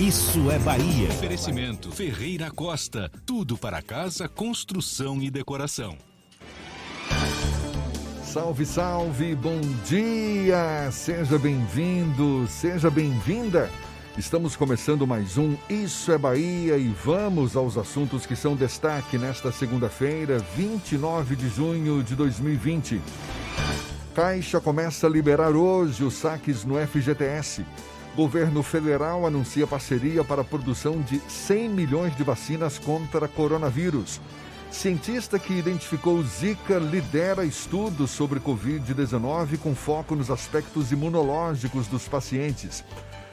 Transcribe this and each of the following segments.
Isso é Bahia. Oferecimento Ferreira Costa. Tudo para casa, construção e decoração. Salve, salve, bom dia! Seja bem-vindo, seja bem-vinda. Estamos começando mais um Isso é Bahia e vamos aos assuntos que são destaque nesta segunda-feira, 29 de junho de 2020. Caixa começa a liberar hoje os saques no FGTS. Governo federal anuncia parceria para a produção de 100 milhões de vacinas contra coronavírus. Cientista que identificou Zika lidera estudos sobre Covid-19 com foco nos aspectos imunológicos dos pacientes.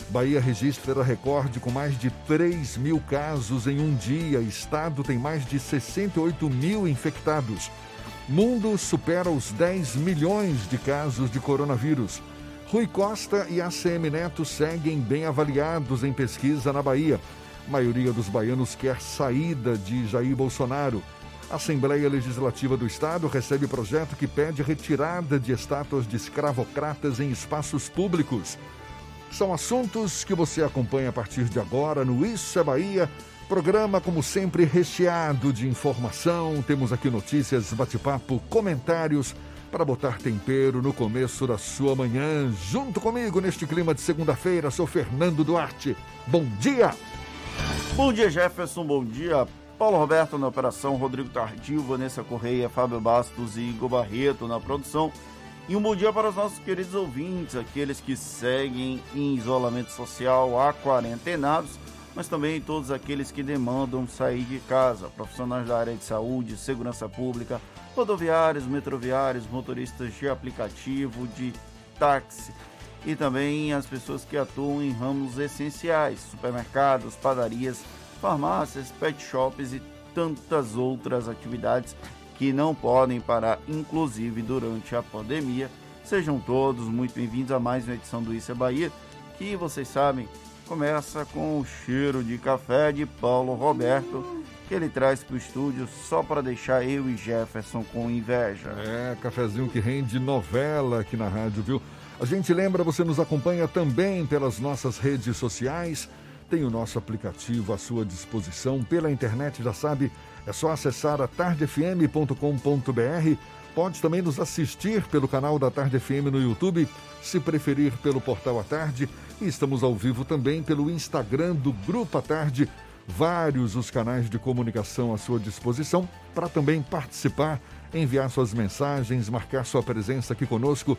Bahia registra recorde com mais de 3 mil casos em um dia. Estado tem mais de 68 mil infectados. Mundo supera os 10 milhões de casos de coronavírus. Rui Costa e ACM Neto seguem bem avaliados em pesquisa na Bahia. A maioria dos baianos quer saída de Jair Bolsonaro. A Assembleia Legislativa do Estado recebe projeto que pede retirada de estátuas de escravocratas em espaços públicos. São assuntos que você acompanha a partir de agora no Isso é Bahia. Programa, como sempre, recheado de informação. Temos aqui notícias, bate-papo, comentários para botar tempero no começo da sua manhã. Junto comigo neste clima de segunda-feira, sou Fernando Duarte. Bom dia! Bom dia, Jefferson. Bom dia, Paulo Roberto na operação, Rodrigo Tardio, Vanessa Correia, Fábio Bastos e Igor Barreto na produção. E um bom dia para os nossos queridos ouvintes, aqueles que seguem em isolamento social há quarentenados, mas também todos aqueles que demandam sair de casa, profissionais da área de saúde, segurança pública, rodoviários, metroviários, motoristas de aplicativo, de táxi e também as pessoas que atuam em ramos essenciais, supermercados, padarias, farmácias, pet shops e tantas outras atividades que não podem parar, inclusive durante a pandemia. Sejam todos muito bem-vindos a mais uma edição do Isso é Bahia, que vocês sabem começa com o cheiro de café de Paulo Roberto, que ele traz para o estúdio só para deixar eu e Jefferson com inveja. É, cafezinho que rende novela aqui na rádio, viu? A gente lembra, você nos acompanha também pelas nossas redes sociais tem o nosso aplicativo à sua disposição pela internet, já sabe, é só acessar a tardefm.com.br. Pode também nos assistir pelo canal da Tarde FM no YouTube, se preferir pelo portal à tarde. E estamos ao vivo também pelo Instagram do Grupo à Tarde. Vários os canais de comunicação à sua disposição para também participar, enviar suas mensagens, marcar sua presença aqui conosco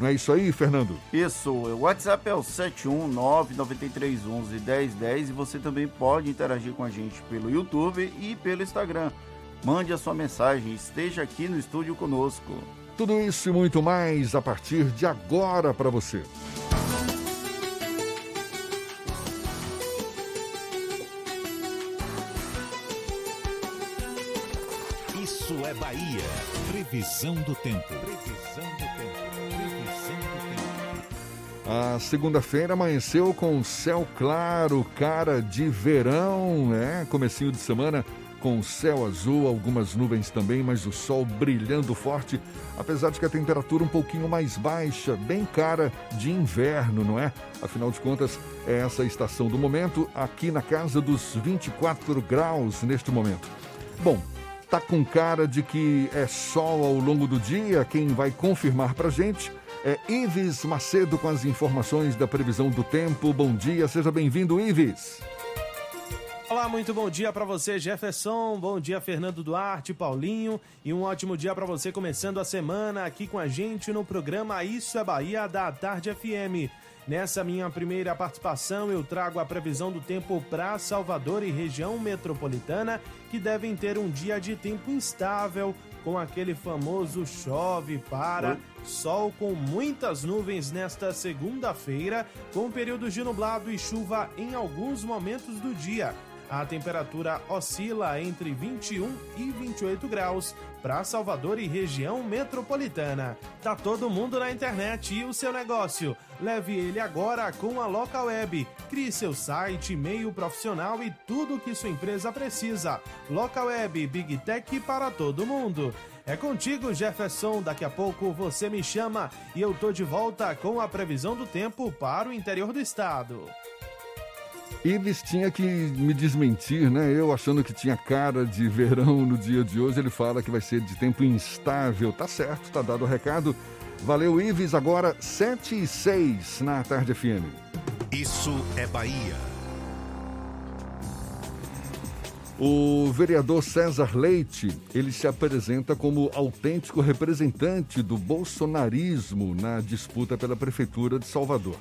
não é isso aí, Fernando? Isso, o WhatsApp é o 71993111010 e você também pode interagir com a gente pelo YouTube e pelo Instagram. Mande a sua mensagem, esteja aqui no estúdio conosco. Tudo isso e muito mais a partir de agora para você. É Bahia. Previsão do tempo. Previsão do tempo. A segunda-feira amanheceu com céu claro, cara de verão, né? Comecinho de semana com céu azul, algumas nuvens também, mas o sol brilhando forte, apesar de que a temperatura um pouquinho mais baixa, bem cara de inverno, não é? Afinal de contas, é essa a estação do momento, aqui na casa dos 24 graus neste momento. Bom, tá com cara de que é sol ao longo do dia, quem vai confirmar pra gente é Ives Macedo com as informações da previsão do tempo. Bom dia, seja bem-vindo, Ives. Olá, muito bom dia para você, Jefferson. Bom dia, Fernando Duarte, Paulinho. E um ótimo dia para você começando a semana aqui com a gente no programa Isso é Bahia da Tarde FM. Nessa minha primeira participação, eu trago a previsão do tempo para Salvador e região metropolitana, que devem ter um dia de tempo instável, com aquele famoso chove para, sol com muitas nuvens nesta segunda-feira, com períodos de nublado e chuva em alguns momentos do dia. A temperatura oscila entre 21 e 28 graus para Salvador e região metropolitana. Tá todo mundo na internet e o seu negócio? Leve ele agora com a Local Web. Crie seu site, e-mail profissional e tudo o que sua empresa precisa. Local Web, Big Tech para todo mundo. É contigo, Jefferson. Daqui a pouco você me chama e eu tô de volta com a previsão do tempo para o interior do estado. Ives tinha que me desmentir, né? Eu achando que tinha cara de verão no dia de hoje, ele fala que vai ser de tempo instável. Tá certo, tá dado o recado. Valeu, Ives. Agora 7 e 6 na Tarde FM. Isso é Bahia. O vereador César Leite, ele se apresenta como autêntico representante do bolsonarismo na disputa pela prefeitura de Salvador.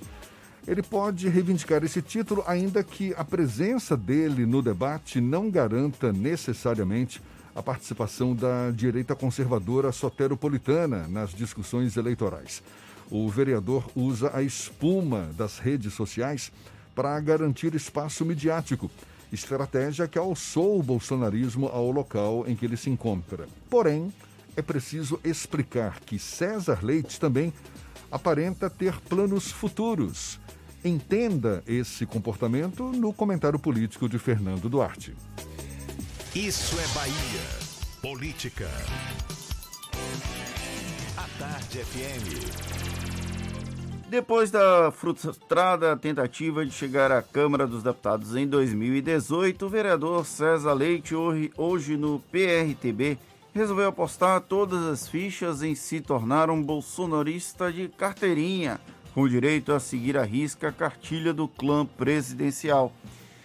Ele pode reivindicar esse título, ainda que a presença dele no debate não garanta necessariamente a participação da direita conservadora soteropolitana nas discussões eleitorais. O vereador usa a espuma das redes sociais para garantir espaço midiático, estratégia que alçou o bolsonarismo ao local em que ele se encontra. Porém, é preciso explicar que César Leite também aparenta ter planos futuros. Entenda esse comportamento no comentário político de Fernando Duarte. Isso é Bahia. Política. A Tarde FM. Depois da frustrada tentativa de chegar à Câmara dos Deputados em 2018, o vereador César Leite, hoje no PRTB, resolveu apostar todas as fichas em se tornar um bolsonarista de carteirinha com direito a seguir a risca a cartilha do clã presidencial.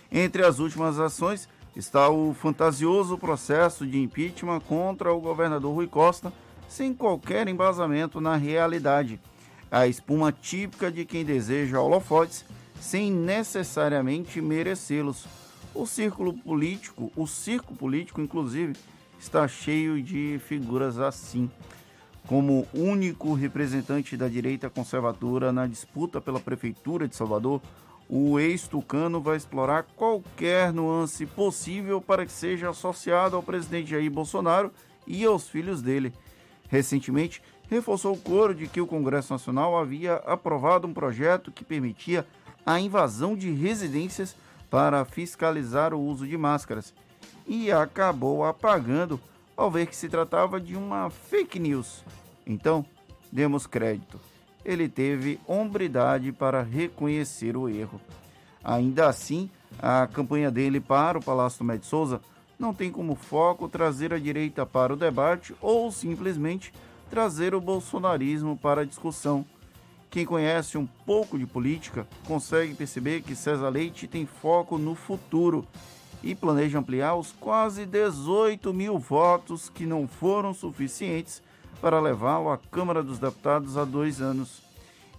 Entre as últimas ações está o fantasioso processo de impeachment contra o governador Rui Costa, sem qualquer embasamento na realidade. A espuma típica de quem deseja holofotes sem necessariamente merecê-los. O círculo político, o circo político, inclusive, está cheio de figuras assim. Como único representante da direita conservadora na disputa pela Prefeitura de Salvador, o ex-tucano vai explorar qualquer nuance possível para que seja associado ao presidente Jair Bolsonaro e aos filhos dele. Recentemente, reforçou o coro de que o Congresso Nacional havia aprovado um projeto que permitia a invasão de residências para fiscalizar o uso de máscaras e acabou apagando ao ver que se tratava de uma fake news. Então, demos crédito. Ele teve hombridade para reconhecer o erro. Ainda assim, a campanha dele para o Palácio do Med Souza não tem como foco trazer a direita para o debate ou simplesmente trazer o bolsonarismo para a discussão. Quem conhece um pouco de política consegue perceber que César Leite tem foco no futuro e planeja ampliar os quase 18 mil votos que não foram suficientes para levá-lo à Câmara dos Deputados há dois anos.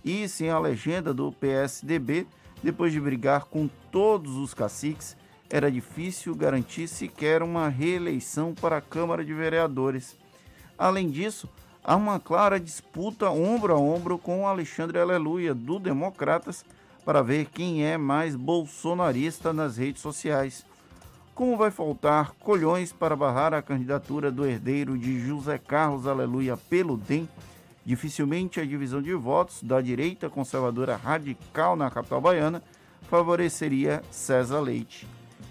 E sem a legenda do PSDB, depois de brigar com todos os caciques, era difícil garantir sequer uma reeleição para a Câmara de Vereadores. Além disso, há uma clara disputa ombro a ombro com Alexandre Aleluia, do Democratas, para ver quem é mais bolsonarista nas redes sociais. Como vai faltar colhões para barrar a candidatura do herdeiro de José Carlos Aleluia pelo DEM, dificilmente a divisão de votos da direita conservadora radical na capital baiana favoreceria César Leite.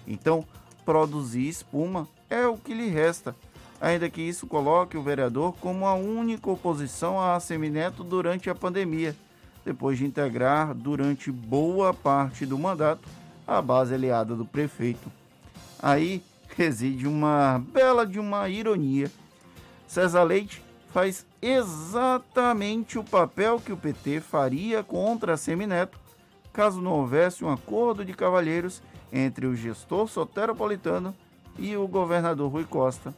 Então, produzir espuma é o que lhe resta, ainda que isso coloque o vereador como a única oposição a Semineto durante a pandemia, depois de integrar durante boa parte do mandato a base aliada do prefeito. Aí reside uma bela de uma ironia. César Leite faz exatamente o papel que o PT faria contra a Semineto caso não houvesse um acordo de cavalheiros entre o gestor soteropolitano e o governador Rui Costa.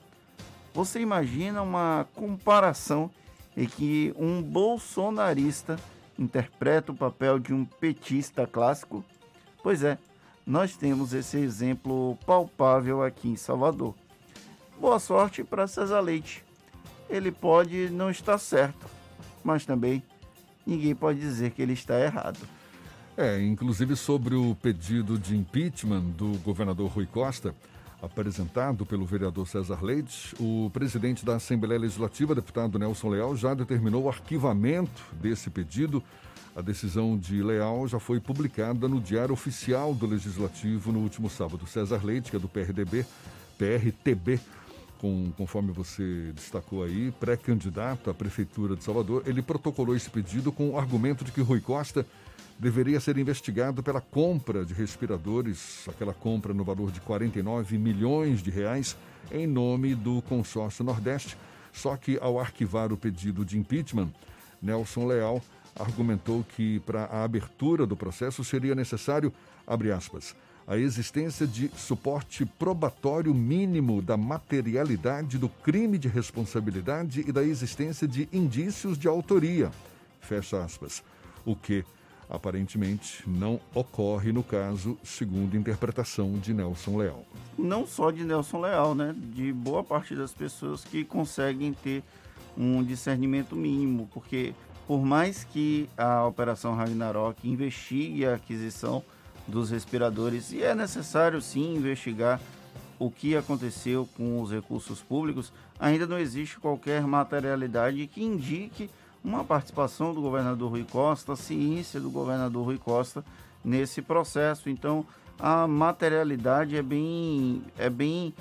Você imagina uma comparação em que um bolsonarista interpreta o papel de um petista clássico? Pois é, nós temos esse exemplo palpável aqui em Salvador. Boa sorte para César Leite. Ele pode não estar certo, mas também ninguém pode dizer que ele está errado. É, inclusive sobre o pedido de impeachment do governador Rui Costa, apresentado pelo vereador César Leite, o presidente da Assembleia Legislativa, deputado Nelson Leal, já determinou o arquivamento desse pedido. A decisão de Leal já foi publicada no Diário Oficial do Legislativo no último sábado. César Leite, que é do PRDB, PRTB, com, conforme você destacou aí, pré-candidato à Prefeitura de Salvador, ele protocolou esse pedido com o argumento de que Rui Costa deveria ser investigado pela compra de respiradores, aquela compra no valor de 49 milhões de reais, em nome do consórcio Nordeste. Só que, ao arquivar o pedido de impeachment, Nelson Leal argumentou que, para a abertura do processo, seria necessário, abre aspas, a existência de suporte probatório mínimo da materialidade do crime de responsabilidade e da existência de indícios de autoria. Fecha aspas. O que aparentemente não ocorre no caso, segundo interpretação de Nelson Leal. Não só de Nelson Leal, né? De boa parte das pessoas que conseguem ter um discernimento mínimo, porque por mais que a Operação Ragnarok investigue a aquisição dos respiradores, e é necessário sim investigar o que aconteceu com os recursos públicos, ainda não existe qualquer materialidade que indique uma participação do governador Rui Costa, a ciência do governador Rui Costa nesse processo. Então, a materialidade é bem, é bem,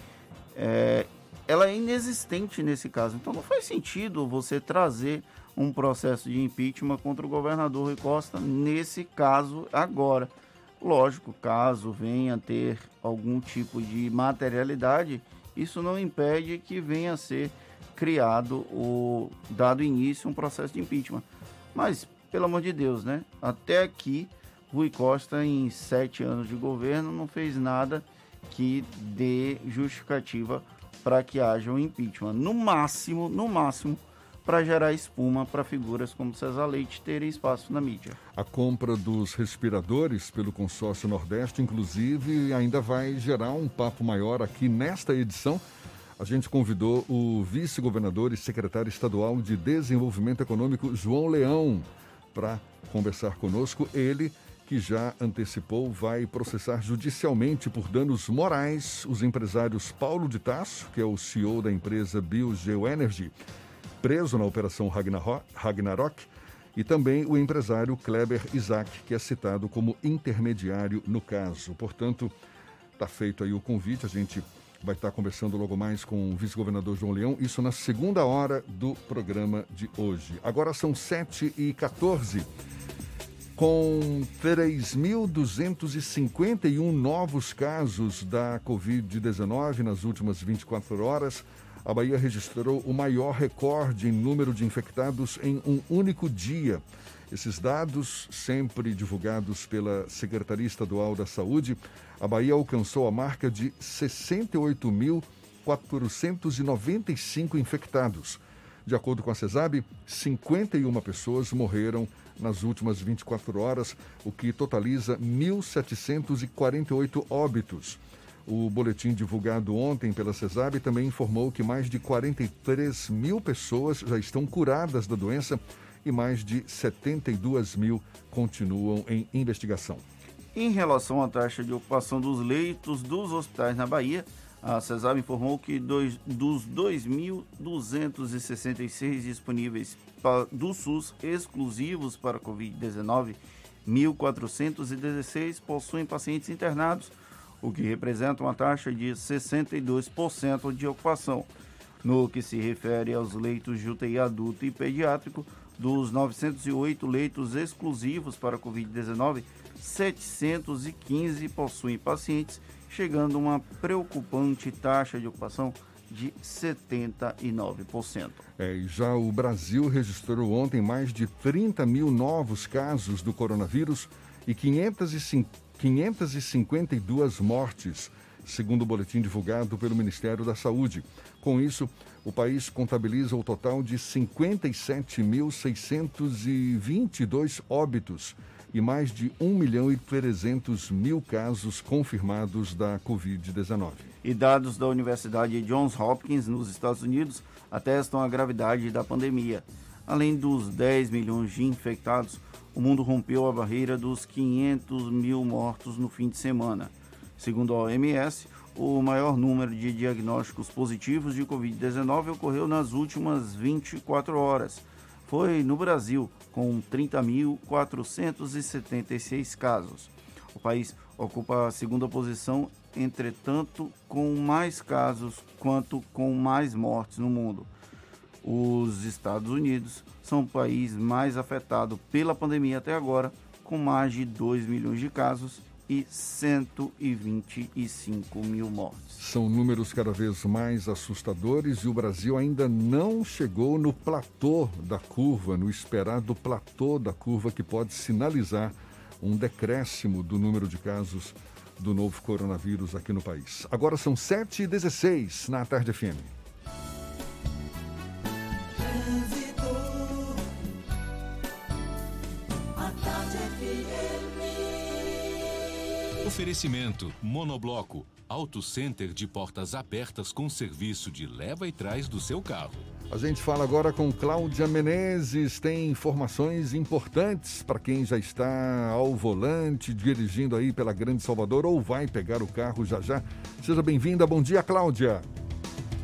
é, ela é inexistente nesse caso. Então, não faz sentido você trazer um processo de impeachment contra o governador Rui Costa nesse caso agora. Lógico, caso venha ter algum tipo de materialidade, isso não impede que venha a ser criado o dado início um processo de impeachment. Mas, pelo amor de Deus, né? Até aqui, Rui Costa, em sete anos de governo, não fez nada que dê justificativa para que haja um impeachment. No máximo, no máximo, para gerar espuma para figuras como César Leite terem espaço na mídia. A compra dos respiradores pelo consórcio Nordeste, inclusive, ainda vai gerar um papo maior aqui nesta edição a gente convidou o vice-governador e secretário estadual de Desenvolvimento Econômico, João Leão, para conversar conosco. Ele que já antecipou vai processar judicialmente por danos morais os empresários Paulo de Tasso, que é o CEO da empresa BioGeoenergy, preso na operação Ragnarok, e também o empresário Kleber Isaac, que é citado como intermediário no caso. Portanto, está feito aí o convite, a gente vai estar conversando logo mais com o vice-governador João Leão, isso na segunda hora do programa de hoje. Agora são 7 e 14 com 3.251 novos casos da Covid-19 nas últimas 24 horas, a Bahia registrou o maior recorde em número de infectados em um único dia. Esses dados, sempre divulgados pela Secretaria Estadual da Saúde, a Bahia alcançou a marca de 68.495 infectados. De acordo com a CESAB, 51 pessoas morreram nas últimas 24 horas, o que totaliza 1.748 óbitos. O boletim divulgado ontem pela CESAB também informou que mais de 43 mil pessoas já estão curadas da doença e mais de 72 mil continuam em investigação. Em relação à taxa de ocupação dos leitos dos hospitais na Bahia, a CESAB informou que dois, dos 2.266 disponíveis do SUS exclusivos para Covid-19, 1.416 possuem pacientes internados, o que representa uma taxa de 62% de ocupação. No que se refere aos leitos de UTI adulto e pediátrico, dos 908 leitos exclusivos para Covid-19, 715 possuem pacientes, chegando a uma preocupante taxa de ocupação de 79%. É, já o Brasil registrou ontem mais de 30 mil novos casos do coronavírus e 552 mortes, segundo o boletim divulgado pelo Ministério da Saúde. Com isso, o país contabiliza o total de 57.622 óbitos e mais de 1 milhão e 300 mil casos confirmados da Covid-19. E dados da Universidade Johns Hopkins, nos Estados Unidos, atestam a gravidade da pandemia. Além dos 10 milhões de infectados, o mundo rompeu a barreira dos 500 mil mortos no fim de semana. Segundo a OMS, o maior número de diagnósticos positivos de Covid-19 ocorreu nas últimas 24 horas. Foi no Brasil, com 30.476 casos. O país ocupa a segunda posição, entretanto, com mais casos quanto com mais mortes no mundo. Os Estados Unidos são o país mais afetado pela pandemia até agora, com mais de 2 milhões de casos e 125 mil mortes. São números cada vez mais assustadores e o Brasil ainda não chegou no platô da curva, no esperado platô da curva que pode sinalizar um decréscimo do número de casos do novo coronavírus aqui no país. Agora são 7h16 na Tarde FM. Oferecimento Monobloco, Auto Center de portas abertas com serviço de leva e trás do seu carro. A gente fala agora com Cláudia Menezes, tem informações importantes para quem já está ao volante, dirigindo aí pela Grande Salvador ou vai pegar o carro já já. Seja bem-vinda, bom dia, Cláudia.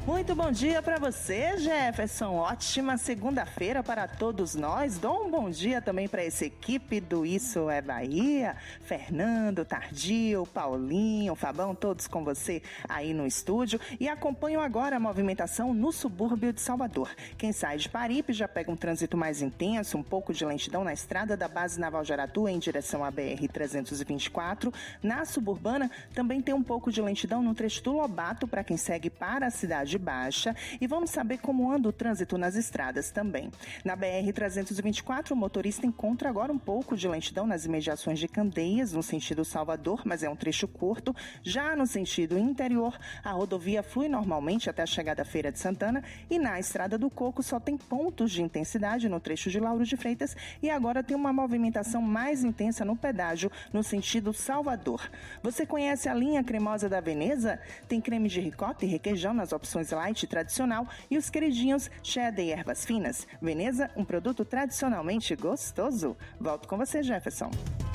Muito bom dia para você, Jefferson. Ótima segunda-feira para todos nós. Dou um bom dia também para essa equipe do Isso é Bahia. Fernando, Tardio, Paulinho, Fabão, todos com você aí no estúdio. E acompanho agora a movimentação no subúrbio de Salvador. Quem sai de Paripe já pega um trânsito mais intenso, um pouco de lentidão na estrada da base naval de Aratu em direção à BR-324. Na suburbana também tem um pouco de lentidão no trecho do Lobato para quem segue para a cidade baixa e vamos saber como anda o trânsito nas estradas também. Na BR-324, o motorista encontra agora um pouco de lentidão nas imediações de Candeias, no sentido Salvador, mas é um trecho curto. Já no sentido interior, a rodovia flui normalmente até a chegada à Feira de Santana e na Estrada do Coco só tem pontos de intensidade no trecho de Lauro de Freitas e agora tem uma movimentação mais intensa no pedágio no sentido Salvador. Você conhece a linha cremosa da Veneza? Tem creme de ricota e requeijão nas opções light tradicional e os queridinhos cheddar e ervas finas. Veneza, um produto tradicionalmente gostoso. Volto com você, Jefferson.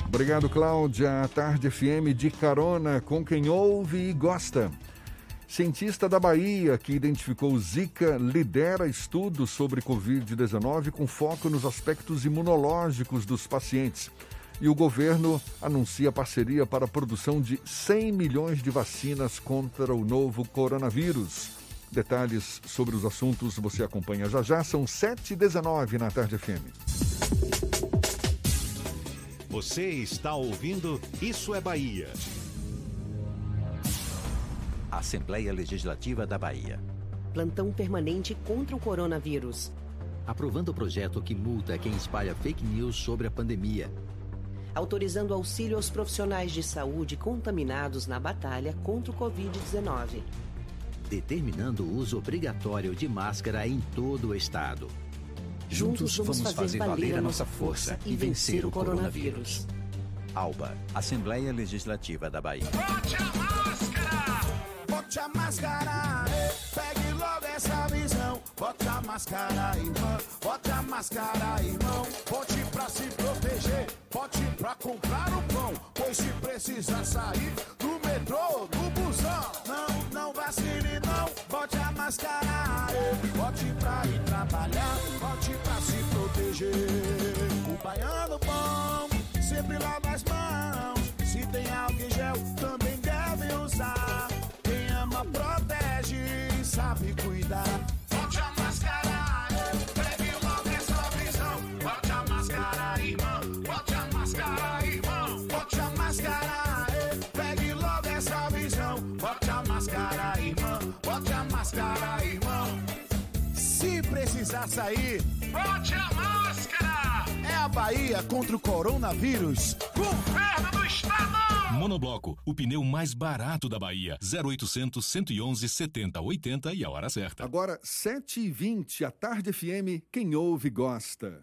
Obrigado, Cláudia. A Tarde FM de carona com quem ouve e gosta. Cientista da Bahia que identificou Zika lidera estudos sobre Covid-19 com foco nos aspectos imunológicos dos pacientes. E o governo anuncia parceria para a produção de 100 milhões de vacinas contra o novo coronavírus. Detalhes sobre os assuntos você acompanha já já. São 7h19 na Tarde FM. Você está ouvindo Isso é Bahia. Assembleia Legislativa da Bahia. Plantão permanente contra o coronavírus. Aprovando o projeto que multa quem espalha fake news sobre a pandemia. Autorizando auxílio aos profissionais de saúde contaminados na batalha contra o Covid-19 determinando o uso obrigatório de máscara em todo o estado. Juntos, vamos, vamos fazer, valer a nossa força e vencer o coronavírus. ALBA, Assembleia Legislativa da Bahia. Bote a máscara! Bote a máscara! Pegue logo essa visão. Bote a máscara, irmão. Bote a máscara, irmão. Bote pra se proteger. Bote pra comprar o pão. Pois se precisar sair do metrô, do busão. Não, não. Bote a máscara. Bote pra ir trabalhar. Bote pra se proteger. O baiano bom sempre lava as mãos. Se tem álcool em gel, também deve usar. Quem ama, protege, sabe cuidar. Passa aí. Bote a máscara. É a Bahia contra o coronavírus. Governo do Estado. Monobloco, o pneu mais barato da Bahia. 0800 111 70 80 e a hora certa. Agora, 7h20, a Tarde FM, quem ouve gosta.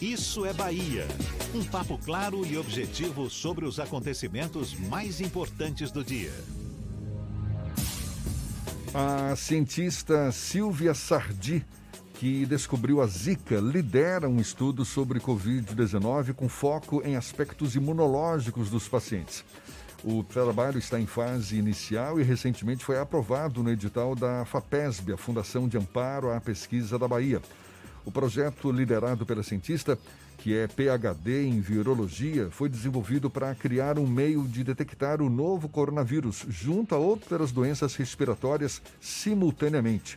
Isso é Bahia. Um papo claro e objetivo sobre os acontecimentos mais importantes do dia. A cientista Silvia Sardi, que descobriu a Zika, lidera um estudo sobre Covid-19 com foco em aspectos imunológicos dos pacientes. O trabalho está em fase inicial e recentemente foi aprovado no edital da FAPESB, a Fundação de Amparo à Pesquisa da Bahia. O projeto, liderado pela cientista, que é PhD em virologia, foi desenvolvido para criar um meio de detectar o novo coronavírus junto a outras doenças respiratórias simultaneamente.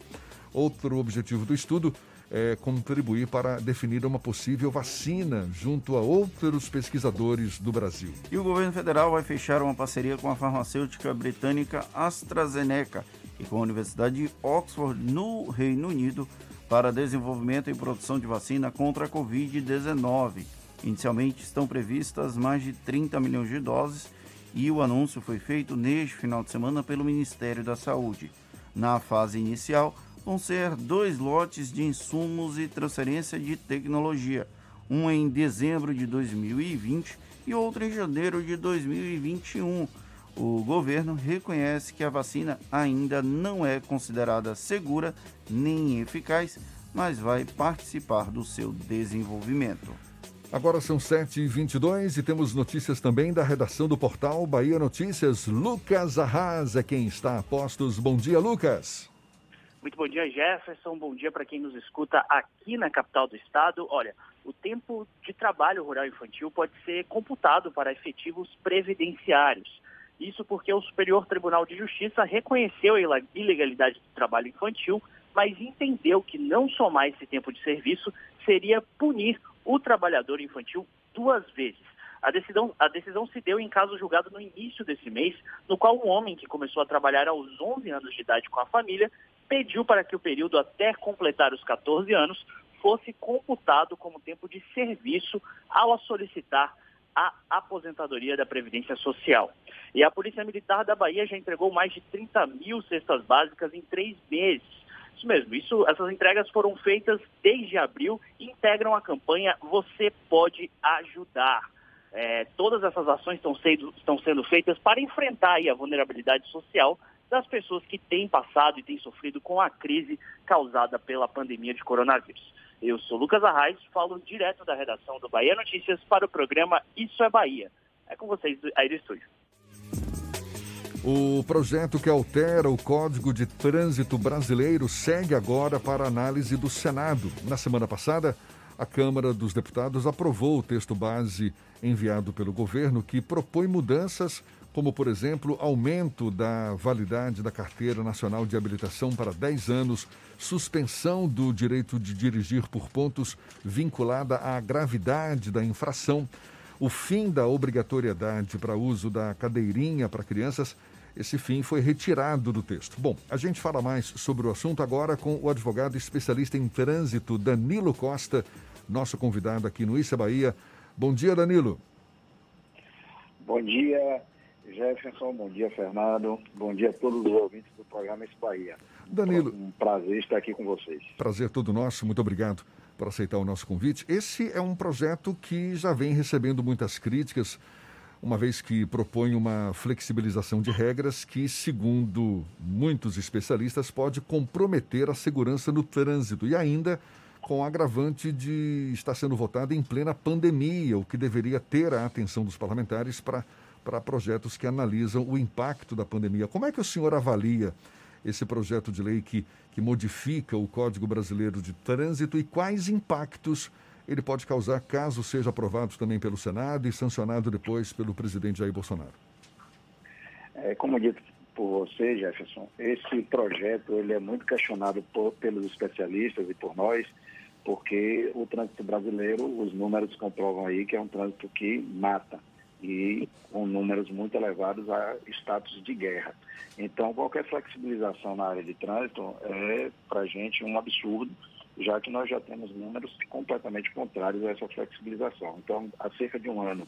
Outro objetivo do estudo é contribuir para definir uma possível vacina junto a outros pesquisadores do Brasil. E o governo federal vai fechar uma parceria com a farmacêutica britânica AstraZeneca e com a Universidade de Oxford, no Reino Unido, para desenvolvimento e produção de vacina contra a Covid-19. Inicialmente estão previstas mais de 30 milhões de doses e o anúncio foi feito neste final de semana pelo Ministério da Saúde. Na fase inicial, vão ser dois lotes de insumos e transferência de tecnologia, um em dezembro de 2020 e outro em janeiro de 2021. O governo reconhece que a vacina ainda não é considerada segura nem eficaz, mas vai participar do seu desenvolvimento. Agora são 7h22 e temos notícias também da redação do portal Bahia Notícias. Lucas Arras é quem está a postos. Bom dia, Lucas. Muito bom dia, Jefferson. Bom dia para quem nos escuta aqui na capital do estado. Olha, o tempo de trabalho rural infantil pode ser computado para efetivos previdenciários. Isso porque o Superior Tribunal de Justiça reconheceu a ilegalidade do trabalho infantil, mas entendeu que não somar esse tempo de serviço seria punir o trabalhador infantil duas vezes. A decisão, a decisão se deu em caso julgado no início desse mês, no qual um homem que começou a trabalhar aos 11 anos de idade com a família pediu para que o período até completar os 14 anos fosse computado como tempo de serviço ao solicitar a aposentadoria da Previdência Social. E a Polícia Militar da Bahia já entregou mais de 30 mil cestas básicas em três meses. Isso mesmo, isso, essas entregas foram feitas desde abril e integram a campanha Você Pode Ajudar. É, todas essas ações estão sendo, estão sendo feitas para enfrentar a vulnerabilidade social das pessoas que têm passado e têm sofrido com a crise causada pela pandemia de coronavírus. Eu sou Lucas Arraes, falo direto da redação do Bahia Notícias para o programa Isso é Bahia. É com vocês aí do estúdio. O projeto que altera o Código de Trânsito Brasileiro segue agora para análise do Senado. Na semana passada, a Câmara dos Deputados aprovou o texto base enviado pelo governo que propõe mudanças como, por exemplo, aumento da validade da Carteira Nacional de Habilitação para 10 anos, suspensão do direito de dirigir por pontos vinculada à gravidade da infração, o fim da obrigatoriedade para uso da cadeirinha para crianças. Esse fim foi retirado do texto. Bom, a gente fala mais sobre o assunto agora com o advogado especialista em trânsito, Danilo Costa, nosso convidado aqui no Issa Bahia. Bom dia, Danilo. Bom dia, Jefferson, bom dia, Fernando. Bom dia a todos os ouvintes do programa Esse Bahia. Danilo. Um prazer estar aqui com vocês. Prazer todo nosso, muito obrigado por aceitar o nosso convite. Esse é um projeto que já vem recebendo muitas críticas, uma vez que propõe uma flexibilização de regras que, segundo muitos especialistas, pode comprometer a segurança no trânsito e ainda com o agravante de estar sendo votado em plena pandemia, o que deveria ter a atenção dos parlamentares para para projetos que analisam o impacto da pandemia. Como é que o senhor avalia esse projeto de lei que, que modifica o Código Brasileiro de Trânsito e quais impactos ele pode causar caso seja aprovado também pelo Senado e sancionado depois pelo presidente Jair Bolsonaro? É, como dito por você, Jefferson, esse projeto ele é muito questionado por, pelos especialistas e por nós, porque o trânsito brasileiro, os números comprovam aí que é um trânsito que mata e com números muito elevados a status de guerra. Então, qualquer flexibilização na área de trânsito é, para a gente, um absurdo, já que nós já temos números completamente contrários a essa flexibilização. Então, há cerca de um ano,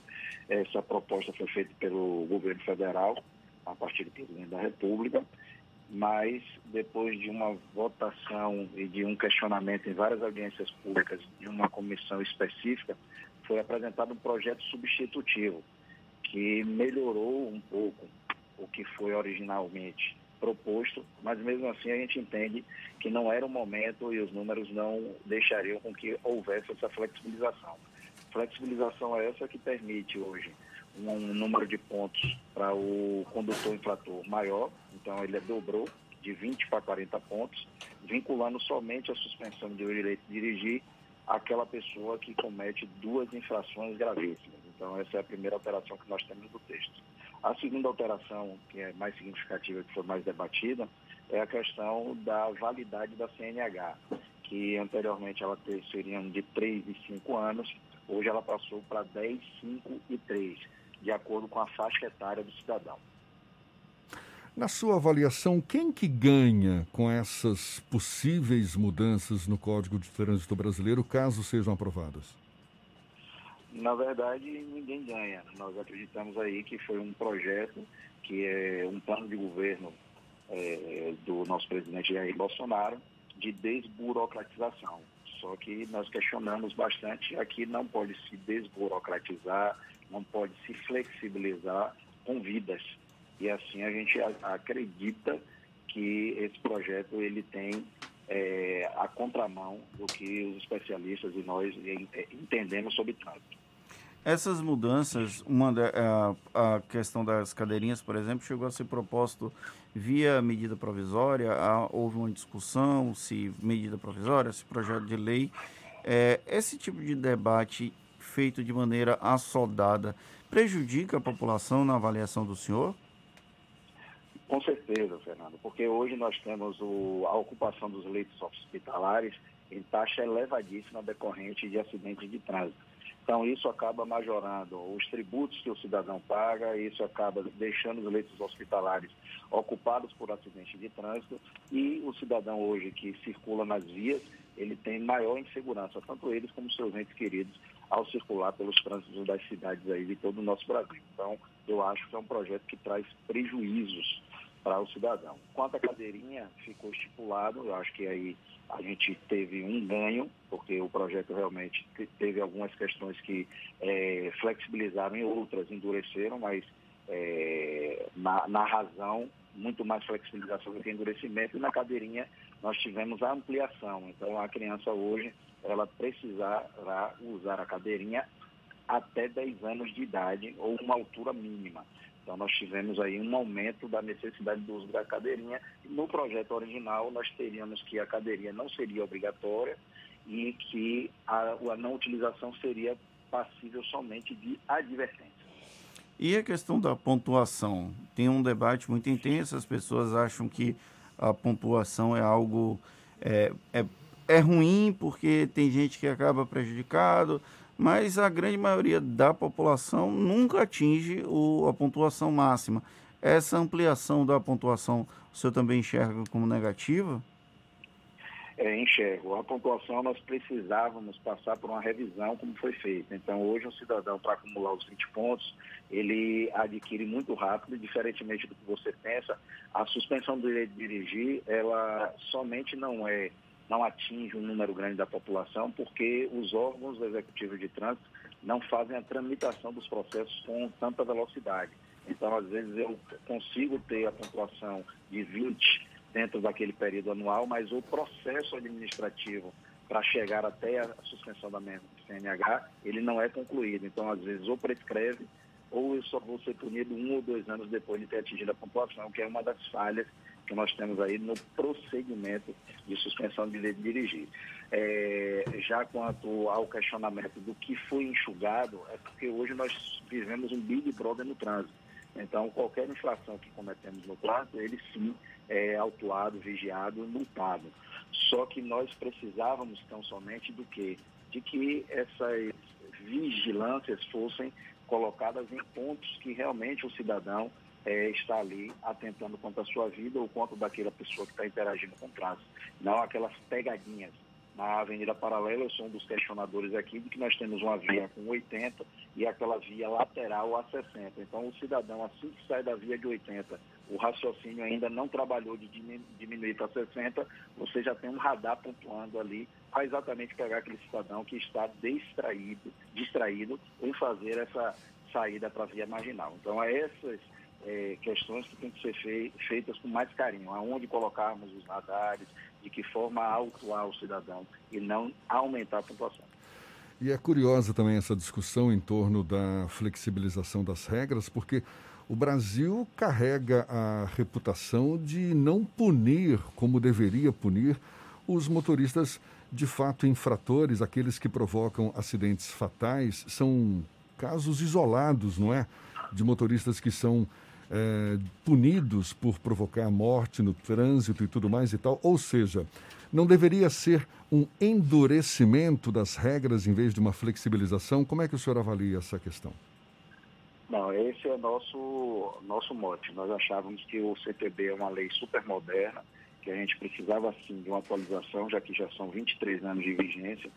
essa proposta foi feita pelo governo federal, a partir do presidente da República, mas depois de uma votação e de um questionamento em várias audiências públicas de uma comissão específica, foi apresentado um projeto substitutivo que melhorou um pouco o que foi originalmente proposto, mas mesmo assim a gente entende que não era o momento e os números não deixariam com que houvesse essa flexibilização. Flexibilização é essa que permite hoje um número de pontos para o condutor infrator maior, então ele dobrou de 20 para 40 pontos, vinculando somente a suspensão de direito de dirigir aquela pessoa que comete duas infrações gravíssimas. Então, essa é a primeira alteração que nós temos no texto. A segunda alteração, que é mais significativa, que foi mais debatida, é a questão da validade da CNH, que anteriormente ela seria de 3 e 5 anos, hoje ela passou para 10, 5 e 3, de acordo com a faixa etária do cidadão. Na sua avaliação, quem que ganha com essas possíveis mudanças no Código de Trânsito Brasileiro, caso sejam aprovadas? Na verdade, ninguém ganha. Nós acreditamos aí que foi um projeto, que é um plano de governo é, do nosso presidente Jair Bolsonaro, de desburocratização. Só que nós questionamos bastante, aqui não pode se desburocratizar, não pode se flexibilizar com vidas. E assim a gente acredita que esse projeto ele tem é, a contramão do que os especialistas e nós entendemos sobre trânsito. Essas mudanças, uma da, a, a, questão das cadeirinhas, por exemplo, chegou a ser proposto via medida provisória, há, houve uma discussão se medida provisória, se projeto de lei. É, esse tipo de debate feito de maneira assodada prejudica a população na avaliação do senhor? Com certeza, Fernando, porque hoje nós temos o, a ocupação dos leitos hospitalares em taxa elevadíssima decorrente de acidentes de trânsito. Então, isso acaba majorando os tributos que o cidadão paga, isso acaba deixando os leitos hospitalares ocupados por acidentes de trânsito e o cidadão hoje que circula nas vias, ele tem maior insegurança, tanto eles como seus entes queridos, ao circular pelos trânsitos das cidades aí de todo o nosso Brasil. Então, eu acho que é um projeto que traz prejuízos para o cidadão. Quanto à cadeirinha, ficou estipulado, eu acho que aí a gente teve um ganho, porque o projeto realmente teve algumas questões que é, flexibilizaram e outras endureceram, mas é, na, na, razão, muito mais flexibilização do que endurecimento, e na cadeirinha nós tivemos a ampliação. Então a criança hoje, ela precisará usar a cadeirinha até 10 anos de idade ou uma altura mínima. Então, nós tivemos aí um aumento da necessidade do uso da cadeirinha. No projeto original, nós teríamos que a cadeirinha não seria obrigatória e que a, a não utilização seria passível somente de advertência. E a questão da pontuação? Tem um debate muito intenso, as pessoas acham que a pontuação é algo é, é, é ruim porque tem gente que acaba prejudicado, mas a grande maioria da população nunca atinge o, a pontuação máxima. Essa ampliação da pontuação, o senhor também enxerga como negativa? É, enxergo. A pontuação nós precisávamos passar por uma revisão como foi feita. Então, hoje um cidadão, para acumular os 20 pontos, ele adquire muito rápido, diferentemente do que você pensa, a suspensão do direito de dirigir, ela somente não é não atinge um número grande da população, porque os órgãos executivos de trânsito não fazem a tramitação dos processos com tanta velocidade. Então, às vezes, eu consigo ter a pontuação de 20 dentro daquele período anual, mas o processo administrativo para chegar até a suspensão da CNH, ele não é concluído. Então, às vezes, ou prescreve, ou eu só vou ser punido um ou dois anos depois de ter atingido a pontuação, que é uma das falhas que nós temos aí no procedimento de suspensão de direito de dirigir. É, já quanto ao questionamento do que foi enxugado, é porque hoje nós vivemos um Big Brother no trânsito. Então, qualquer infração que cometemos no trânsito, ele sim é autuado, vigiado, multado. Só que nós precisávamos tão somente do que? De que essas vigilâncias fossem colocadas em pontos que realmente o cidadão é, está ali atentando contra a sua vida ou contra daquela pessoa que está interagindo com o trânsito. Não aquelas pegadinhas. Na Avenida Paralela, eu sou um dos questionadores aqui de que nós temos uma via com 80 e aquela via lateral a 60. Então, o cidadão, assim que sai da via de 80, o raciocínio ainda não trabalhou de diminuir para 60, você já tem um radar pontuando ali para exatamente pegar aquele cidadão que está distraído, distraído em fazer essa saída para a via marginal. Então, é essas é, questões que têm que ser fei feitas com mais carinho, aonde colocarmos os radares, de que forma autuar o cidadão e não aumentar a pontuação. E é curiosa também essa discussão em torno da flexibilização das regras, porque o Brasil carrega a reputação de não punir como deveria punir os motoristas de fato infratores, aqueles que provocam acidentes fatais. São casos isolados, não é? De motoristas que são é, punidos por provocar morte no trânsito e tudo mais e tal. Ou seja, não deveria ser um endurecimento das regras em vez de uma flexibilização? Como é que o senhor avalia essa questão? Não, esse é nosso, nosso mote. Nós achávamos que o CTB é uma lei super moderna, que a gente precisava sim de uma atualização, já que já são 23 anos de vigência,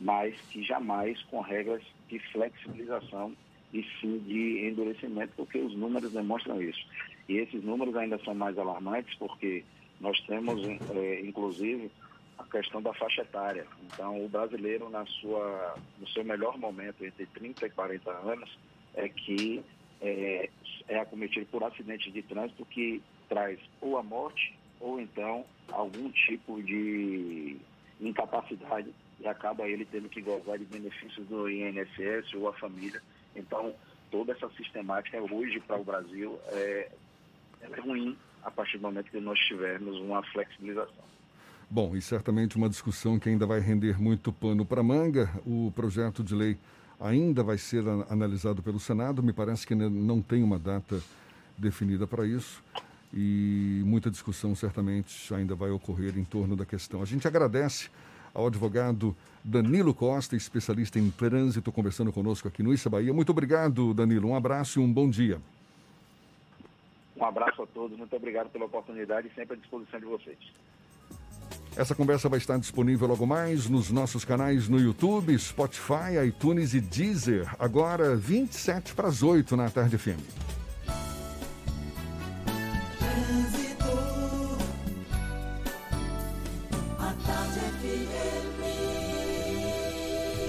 mas que jamais com regras de flexibilização e sim de endurecimento, porque os números demonstram isso. E esses números ainda são mais alarmantes, porque nós temos, é, inclusive, a questão da faixa etária. Então, o brasileiro, na sua, no seu melhor momento, entre 30 e 40 anos, é que é, é acometido por acidente de trânsito que traz ou a morte ou então algum tipo de incapacidade e acaba ele tendo que gozar de benefícios do INSS ou a família então, toda essa sistemática hoje para o Brasil é, é ruim a partir do momento que nós tivermos uma flexibilização. Bom, e certamente uma discussão que ainda vai render muito pano para manga. O projeto de lei ainda vai ser analisado pelo Senado. Me parece que não tem uma data definida para isso. E muita discussão certamente ainda vai ocorrer em torno da questão. A gente agradece ao advogado Danilo Costa, especialista em trânsito, conversando conosco aqui no Issa Bahia. Muito obrigado, Danilo. Um abraço e um bom dia. Um abraço a todos, muito obrigado pela oportunidade e sempre à disposição de vocês. Essa conversa vai estar disponível logo mais nos nossos canais no YouTube, Spotify, iTunes e Deezer. Agora, 27 para as 8 na Tarde FM.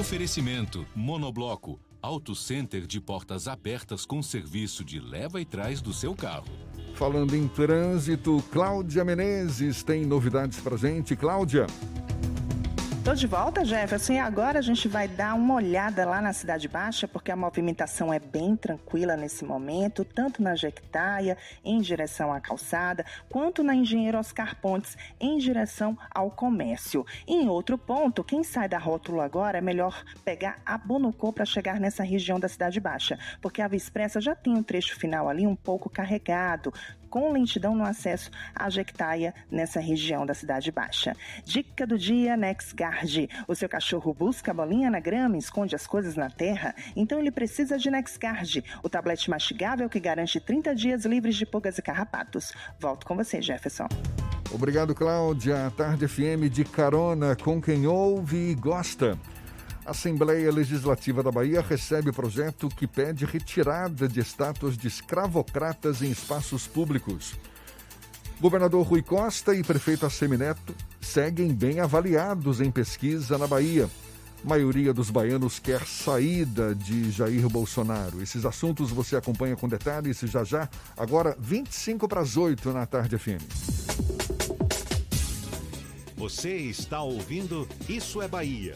Oferecimento Monobloco, Auto Center de portas abertas com serviço de leva e trás do seu carro. Falando em trânsito, Cláudia Menezes tem novidades pra gente. Cláudia. Tô de volta, Jefferson, e agora a gente vai dar uma olhada lá na Cidade Baixa, porque a movimentação é bem tranquila nesse momento, tanto na Jequitaia, em direção à calçada, quanto na Engenheiro Oscar Pontes, em direção ao comércio. E em outro ponto, quem sai da rótula agora é melhor pegar a Bonocô para chegar nessa região da Cidade Baixa, porque a Via Expressa já tem um trecho final ali um pouco carregado, com lentidão no acesso à Jequitaia, nessa região da Cidade Baixa. Dica do dia NexGuard. O seu cachorro busca a bolinha na grama e esconde as coisas na terra? Então ele precisa de NexGuard, o tablete mastigável que garante 30 dias livres de pulgas e carrapatos. Volto com você, Jefferson. Obrigado, Cláudia. Tarde FM de carona com quem ouve e gosta. Assembleia Legislativa da Bahia recebe projeto que pede retirada de estátuas de escravocratas em espaços públicos. Governador Rui Costa e prefeito Assemineto seguem bem avaliados em pesquisa na Bahia. A maioria dos baianos quer saída de Jair Bolsonaro. Esses assuntos você acompanha com detalhes já já. Agora, 25 para as 8 na tarde FM. Você está ouvindo Isso é Bahia.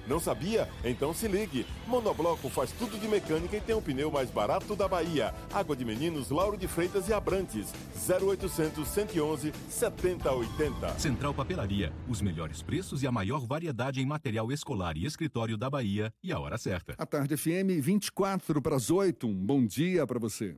Não sabia? Então se ligue. Monobloco faz tudo de mecânica e tem o pneu mais barato da Bahia. Água de Meninos, Lauro de Freitas e Abrantes. 0800 111 7080. Central Papelaria, os melhores preços e a maior variedade em material escolar e escritório da Bahia e a hora certa. A tarde FM 24 para as 8. Um bom dia para você.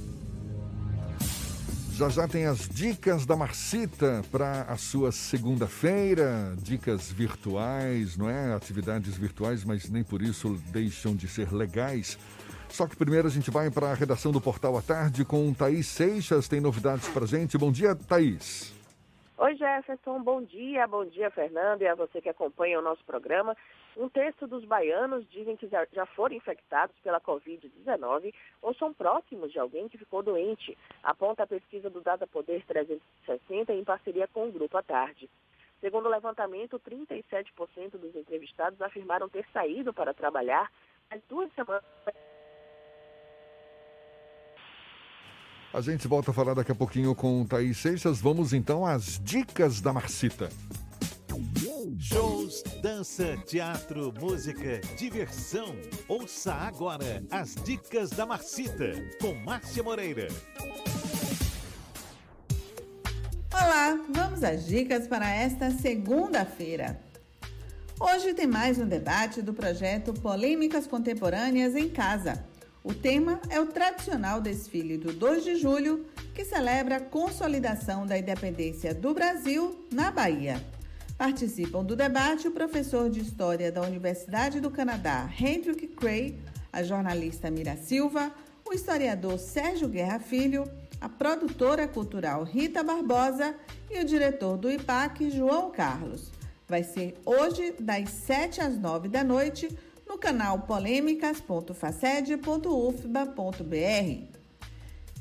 Já já tem as dicas da Marcita para a sua segunda-feira, dicas virtuais, não é? Atividades virtuais, mas nem por isso deixam de ser legais. Só que primeiro a gente vai para a redação do Portal à Tarde com Thaís Seixas, tem novidades para gente. Bom dia, Thaís. Oi, Jefferson, bom dia, bom dia, Fernando, e a você que acompanha o nosso programa. Um terço dos baianos dizem que já, foram infectados pela Covid-19 ou são próximos de alguém que ficou doente, aponta a pesquisa do Data Poder 360 em parceria com o Grupo à Tarde. Segundo o levantamento, 37% dos entrevistados afirmaram ter saído para trabalhar há duas semanas A gente volta a falar daqui a pouquinho com Thaís Seixas. Vamos então às dicas da Marcita. Shows, dança, teatro, música, diversão. Ouça agora as dicas da Marcita com Márcia Moreira. Olá, vamos às dicas para esta segunda-feira. Hoje tem mais um debate do projeto Polêmicas Contemporâneas em Casa. O tema é o tradicional desfile do 2 de julho, que celebra a consolidação da independência do Brasil na Bahia. Participam do debate o professor de História da Universidade do Canadá, Hendrik Cray, a jornalista Mira Silva, o historiador Sérgio Guerra Filho, a produtora cultural Rita Barbosa e o diretor do IPAC, João Carlos. Vai ser hoje, das 7 às 9 da noite, no canal polêmicas.faced.ufba.br.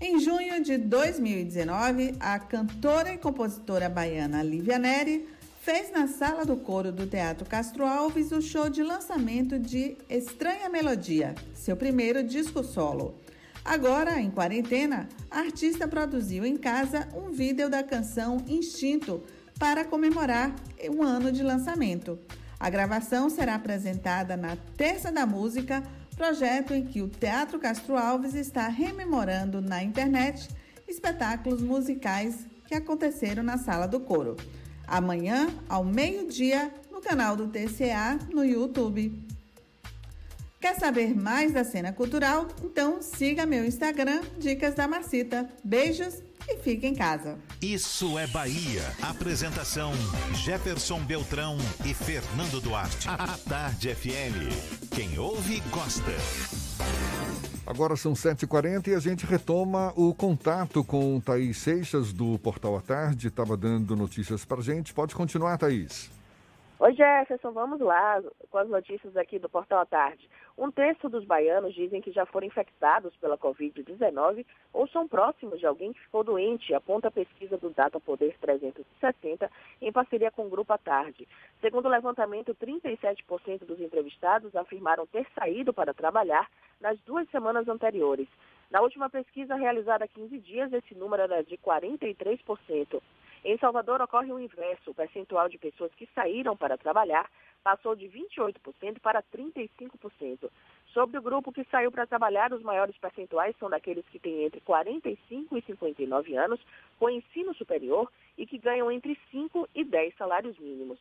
Em junho de 2019, a cantora e compositora baiana Lívia Neri fez na sala do coro do Teatro Castro Alves o show de lançamento de Estranha Melodia, seu primeiro disco solo. Agora, em quarentena, a artista produziu em casa um vídeo da canção Instinto para comemorar um ano de lançamento. A gravação será apresentada na Terça da Música, projeto em que o Teatro Castro Alves está rememorando na internet espetáculos musicais que aconteceram na Sala do Coro. Amanhã, ao meio-dia, no canal do TCA no YouTube. Quer saber mais da cena cultural? Então siga meu Instagram, Dicas da Marcita. Beijos e fique em casa. Isso é Bahia. Apresentação: Jefferson Beltrão e Fernando Duarte. A Tarde FM. Quem ouve, gosta. Agora são 7h40 e a gente retoma o contato com Thaís Seixas, do Portal à Tarde. Estava dando notícias para gente. Pode continuar, Thaís. Oi, Jefferson, vamos lá com as notícias aqui do Portal à Tarde. Um terço dos baianos dizem que já foram infectados pela Covid-19 ou são próximos de alguém que ficou doente, aponta a pesquisa do Data Poder 360 em parceria com o Grupo à Tarde. Segundo o levantamento, 37% dos entrevistados afirmaram ter saído para trabalhar nas duas semanas anteriores. Na última pesquisa realizada há 15 dias, esse número era de 43%. Em Salvador ocorre o inverso. O percentual de pessoas que saíram para trabalhar passou de 28% para 35%. Sobre o grupo que saiu para trabalhar, os maiores percentuais são daqueles que têm entre 45 e 59 anos, com ensino superior e que ganham entre 5 e 10 salários mínimos.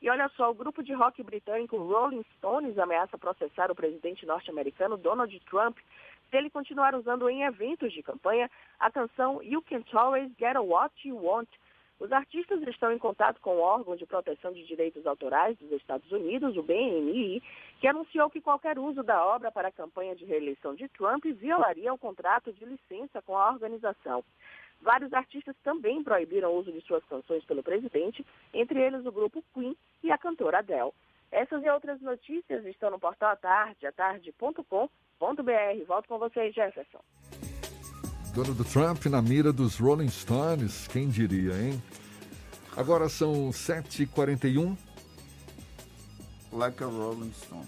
E olha só, o grupo de rock britânico Rolling Stones ameaça processar o presidente norte-americano Donald Trump se ele continuar usando em eventos de campanha a canção You Can't Always Get What You Want, os artistas estão em contato com o órgão de proteção de direitos autorais dos Estados Unidos, o BNI, que anunciou que qualquer uso da obra para a campanha de reeleição de Trump violaria o contrato de licença com a organização. Vários artistas também proibiram o uso de suas canções pelo presidente, entre eles o grupo Queen e a cantora Adele. Essas e outras notícias estão no portal à tarde, atarde.com.br. Volto com vocês, Jefferson. Donald Trump na mira dos Rolling Stones, quem diria, hein? Agora são 7h41. Like a Rolling Stone.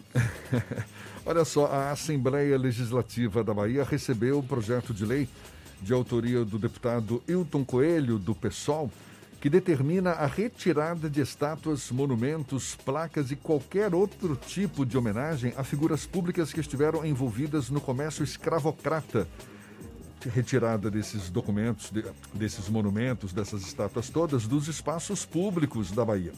Olha só, a Assembleia Legislativa da Bahia recebeu o projeto de lei de autoria do deputado Hilton Coelho, do PSOL, que determina a retirada de estátuas, monumentos, placas e qualquer outro tipo de homenagem a figuras públicas que estiveram envolvidas no comércio escravocrata retirada desses documentos, de, desses monumentos, dessas estátuas todas, dos espaços públicos da Bahia.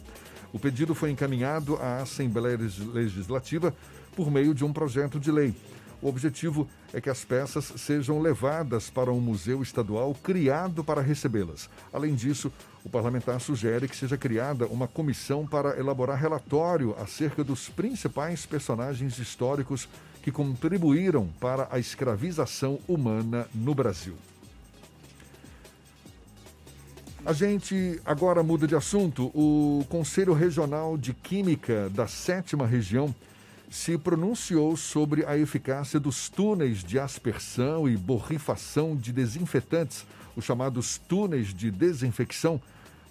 O pedido foi encaminhado à Assembleia Legislativa por meio de um projeto de lei. O objetivo é que as peças sejam levadas para um museu estadual criado para recebê-las. Além disso, o parlamentar sugere que seja criada uma comissão para elaborar relatório acerca dos principais personagens históricos que contribuíram para a escravização humana no Brasil. A gente agora muda de assunto. O Conselho Regional de Química da Sétima Região se pronunciou sobre a eficácia dos túneis de aspersão e borrifação de desinfetantes, os chamados túneis de desinfecção,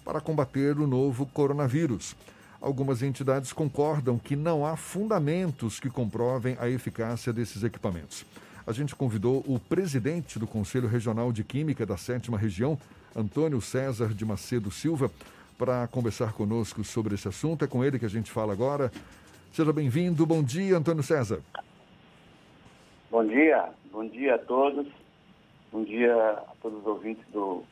para combater o novo coronavírus. Algumas entidades concordam que não há fundamentos que comprovem a eficácia desses equipamentos. A gente convidou o presidente do Conselho Regional de Química da Sétima Região, Antônio César de Macedo Silva, para conversar conosco sobre esse assunto. É com ele que a gente fala agora. Seja bem-vindo. Bom dia, Antônio César. Bom dia, bom dia a todos. Bom dia a todos os ouvintes do,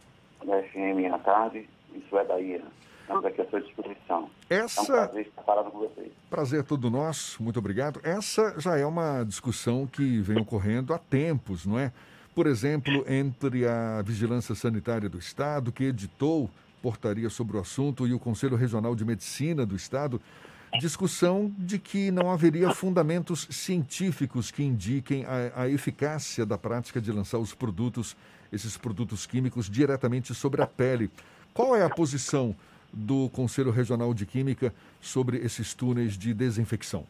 da FM à tarde. Isso é Bahia. Estamos aqui à sua disposição. Essa... É um prazer estar falando com vocês. Prazer é todo nosso, muito obrigado. Essa já é uma discussão que vem ocorrendo há tempos, não é? Por exemplo, entre a Vigilância Sanitária do Estado, que editou portaria sobre o assunto, e o Conselho Regional de Medicina do Estado, discussão de que não haveria fundamentos científicos que indiquem a, a, eficácia da prática de lançar os produtos, esses produtos químicos, diretamente sobre a pele. Qual é a posição do Conselho Regional de Química sobre esses túneis de desinfecção?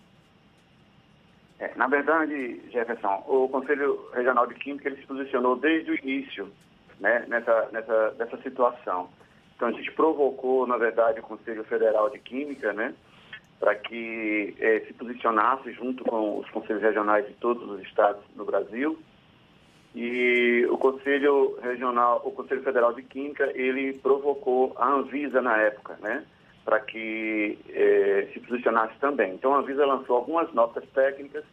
É, na verdade, Jefferson, o Conselho Regional de Química ele se posicionou desde o início né, nessa, nessa, nessa situação. Então, a gente provocou, na verdade, o Conselho Federal de Química, né, para que eh, se posicionasse junto com os conselhos regionais de todos os estados no Brasil. E o Conselho Regional, o Conselho Federal de Química, ele provocou a Anvisa na época, né, para que eh, se posicionasse também. Então a Anvisa lançou algumas notas técnicas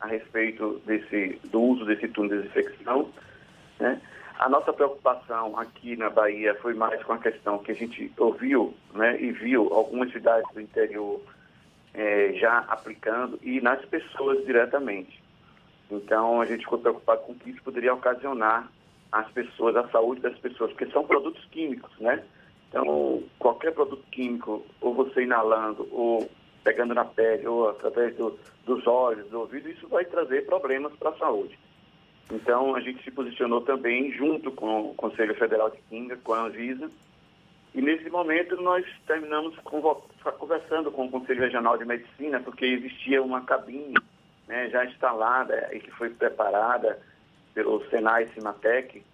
a respeito desse do uso desse túnel de desinfecção, né? A nossa preocupação aqui na Bahia foi mais com a questão que a gente ouviu né, e viu algumas cidades do interior é, já aplicando e nas pessoas diretamente. Então, a gente ficou preocupado com o que isso poderia ocasionar às pessoas, à saúde das pessoas, porque são produtos químicos, né? Então, qualquer produto químico, ou você inalando, ou pegando na pele, ou através do, dos olhos, do ouvido, isso vai trazer problemas para a saúde. Então, a gente se posicionou também junto com o Conselho Federal de Química, com a Anvisa, e nesse momento nós terminamos conversando com o Conselho Regional de Medicina, porque existia uma cabine né, já instalada e que foi preparada pelo Senai Cimatec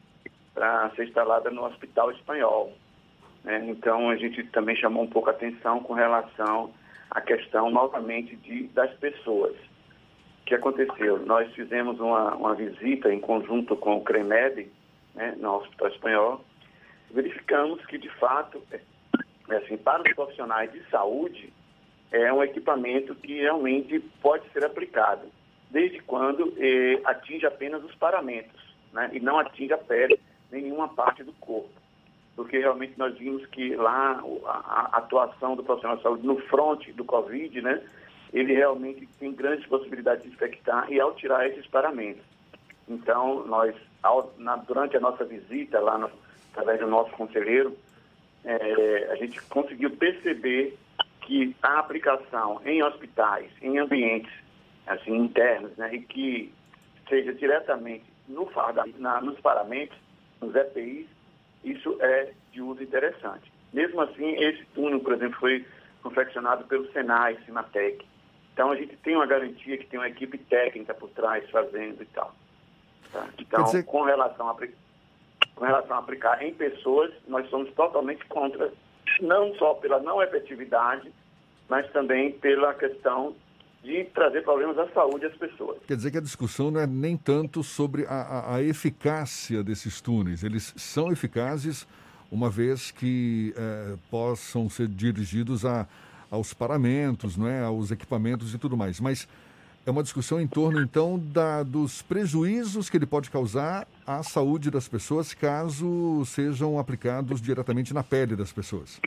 para ser instalada no Hospital Espanhol. né. Então a gente também chamou um pouco a atenção com relação à questão novamente de, das pessoas. O que aconteceu? Nós fizemos uma, uma visita em conjunto com o CREMED, né, no Hospital Espanhol, verificamos que, de fato, é, é assim, para os profissionais de saúde, é um equipamento que realmente pode ser aplicado, desde quando eh, atinge apenas os paramentos, né, e não atinge a pele, nenhuma parte do corpo. Porque realmente nós vimos que lá a, a atuação do profissional de saúde no fronte do Covid, né, ele realmente tem grandes possibilidades de infectar e ao tirar esses paramentos. Então, nós, ao- na- durante a nossa visita lá, no- através do nosso conselheiro, eh, a gente conseguiu perceber que a aplicação em hospitais, em ambientes assim, internos, né, e que seja diretamente no farda, na, nos paramentos, nos EPIs, isso é de uso interessante. Mesmo assim, esse túnel, por exemplo, foi confeccionado pelo Senai, Cimatec. Então, a gente tem uma garantia que tem uma equipe técnica por trás fazendo e tal. tá? Então, dizer- com, relação a, com relação a aplicar em pessoas, nós somos totalmente contra, não só pela não efetividade, mas também pela questão de trazer problemas à saúde às pessoas. Quer dizer que a discussão não é nem tanto sobre a, a- a eficácia desses túneis. Eles são eficazes uma vez que eh, possam ser dirigidos a, aos paramentos, não é? aos equipamentos e tudo mais. Mas é uma discussão em torno, então, da, dos prejuízos que ele pode causar à saúde das pessoas caso sejam aplicados diretamente na pele das pessoas.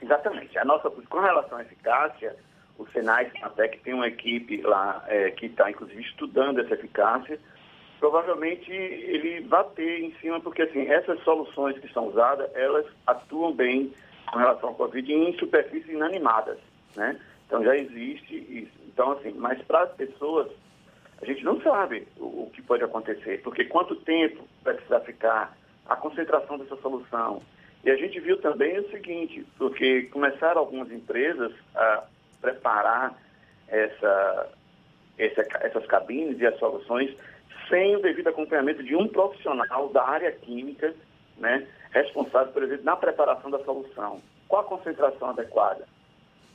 Exatamente. A nossa, com relação à eficácia, o Senai Sinatec tem uma equipe lá eh, que está, inclusive, estudando essa eficácia. Provavelmente ele vai ter em cima, porque assim, essas soluções que são usadas, elas atuam bem com relação ao Covid em superfícies inanimadas, né? Então já existe isso. Então, assim, mas para as pessoas, a gente não sabe o, o que pode acontecer, porque quanto tempo vai precisar ficar, a concentração dessa solução. E a gente viu também o seguinte, porque começaram algumas empresas a preparar essa, essa, essas cabines e as soluções sem o devido acompanhamento de um profissional da área química, né, responsável, por exemplo, na preparação da solução. Qual a concentração adequada?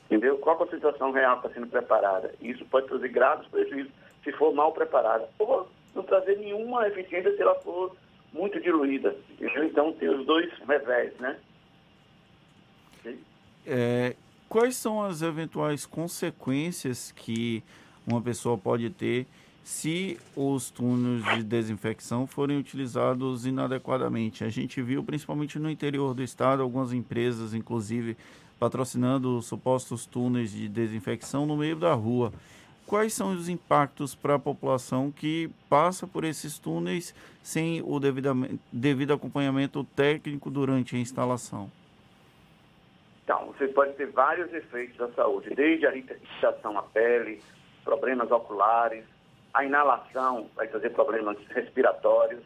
Entendeu? Qual a concentração real que está sendo preparada? Isso pode trazer graves prejuízos se for mal preparada. Ou não trazer nenhuma eficiência se ela for muito diluída. Entendeu? Então tem os dois revés, né? É, quais são as eventuais consequências que uma pessoa pode ter se os túneis de desinfecção forem utilizados inadequadamente? A gente viu, principalmente no interior do estado, algumas empresas, inclusive, patrocinando supostos túneis de desinfecção no meio da rua. Quais são os impactos para a população que passa por esses túneis sem o devido acompanhamento técnico durante a instalação? Então, você pode ter vários efeitos à saúde, desde a irritação à pele, problemas oculares, a inalação vai trazer problemas respiratórios,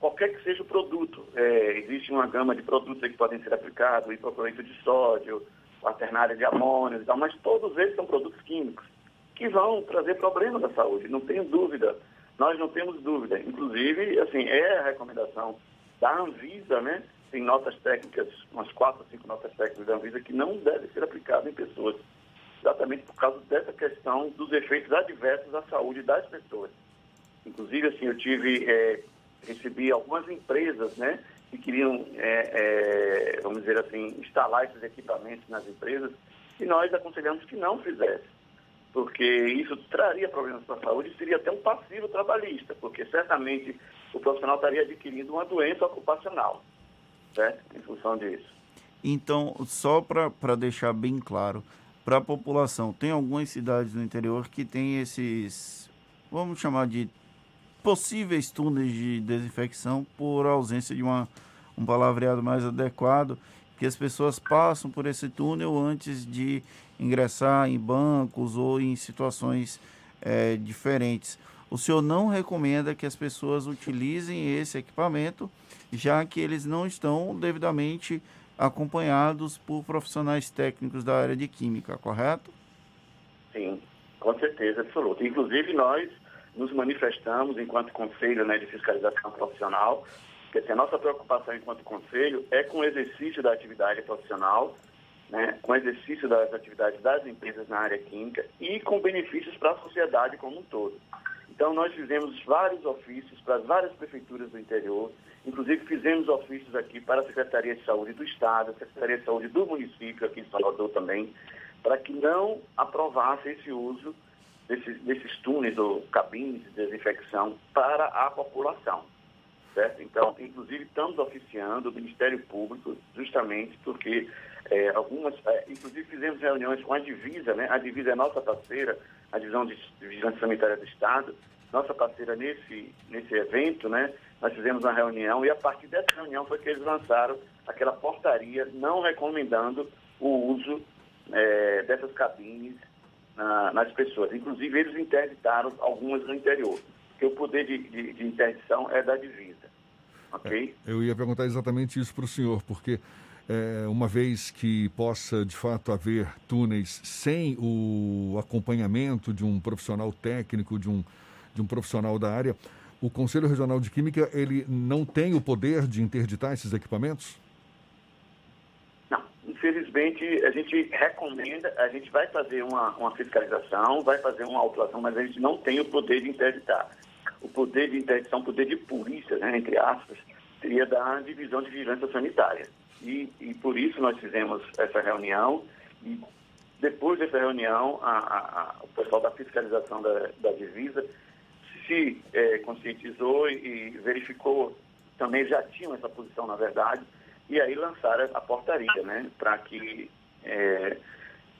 qualquer que seja o produto. É, existe uma gama de produtos que podem ser aplicados, hipoclorito de sódio, quaternária de amônio e tal, mas todos eles são produtos químicos que vão trazer problemas à saúde, não tenho dúvida. Nós não temos dúvida. Inclusive, assim, é a recomendação da Anvisa, né? Tem notas técnicas, umas quatro ou cinco notas técnicas da Anvisa que não deve ser aplicado em pessoas. Exatamente por causa dessa questão dos efeitos adversos à saúde das pessoas. Inclusive, assim, eu tive, eh, recebi algumas empresas, né? Que queriam, eh, eh, vamos dizer assim, instalar esses equipamentos nas empresas e nós aconselhamos que não fizesse porque isso traria problemas para a saúde e seria até um passivo trabalhista, porque certamente o profissional estaria adquirindo uma doença ocupacional, certo? Em função disso. Então, só para deixar bem claro, para a população, tem algumas cidades no interior que tem esses, vamos chamar de possíveis túneis de desinfecção por ausência de uma, um palavreado mais adequado, que as pessoas passam por esse túnel antes de ingressar em bancos ou em situações eh, diferentes. o senhor não recomenda que as pessoas utilizem esse equipamento, já que eles não estão devidamente acompanhados por profissionais técnicos da área de química, correto? Sim, com certeza, absoluta. Inclusive, nós nos manifestamos enquanto Conselho né, de Fiscalização Profissional, que assim, a nossa preocupação enquanto Conselho é com o exercício da atividade profissional, né, com o exercício das atividades das empresas na área química e com benefícios para a sociedade como um todo. Então, nós fizemos vários ofícios para as várias prefeituras do interior, inclusive fizemos ofícios aqui para a Secretaria de Saúde do Estado, a Secretaria de Saúde do município, aqui em Salvador também, para que não aprovasse esse uso desses, desses túneis ou cabines de desinfecção para a população. Certo? Então, inclusive, estamos oficiando o Ministério Público justamente porque é, algumas, é, inclusive fizemos reuniões com a Divisa, né? A Divisa é nossa parceira, a Divisão de Vigilância Sanitária do Estado, nossa parceira nesse, nesse evento, né? Nós fizemos uma reunião e a partir dessa reunião foi que eles lançaram aquela portaria não recomendando o uso é, dessas cabines na, nas pessoas. Inclusive, eles interditaram algumas no interior, porque o poder de, de, de interdição é da divisa. Ok? É, eu ia perguntar exatamente isso para o senhor, porque é, uma vez que possa de fato haver túneis sem o acompanhamento de um profissional técnico, de um, de um profissional da área, o Conselho Regional de Química ele não tem o poder de interditar esses equipamentos? Infelizmente a gente recomenda, a gente vai fazer uma, uma fiscalização, vai fazer uma autuação, mas a gente não tem o poder de interditar. O poder de interdição, o poder de polícia, né, entre aspas, seria da divisão de vigilância sanitária. E, e por isso nós fizemos essa reunião e depois dessa reunião, a, a, a, o pessoal da fiscalização da, da divisa se é, conscientizou e, verificou, também já tinham essa posição, na verdade, e aí lançaram a portaria, né, para que é,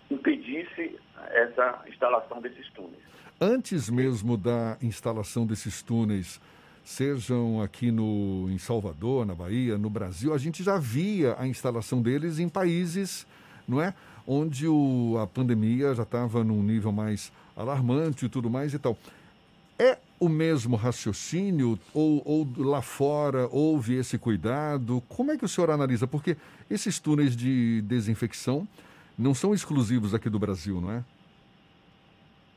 impedisse essa instalação desses túneis. Antes mesmo da instalação desses túneis, sejam aqui no, em Salvador, na Bahia, no Brasil, a gente já via a instalação deles em países, não é? Onde o, a pandemia já estava num nível mais alarmante e tudo mais e tal. É o mesmo raciocínio ou, ou, lá fora houve esse cuidado? Como é que o senhor analisa? Porque esses túneis de desinfecção não são exclusivos aqui do Brasil, não é?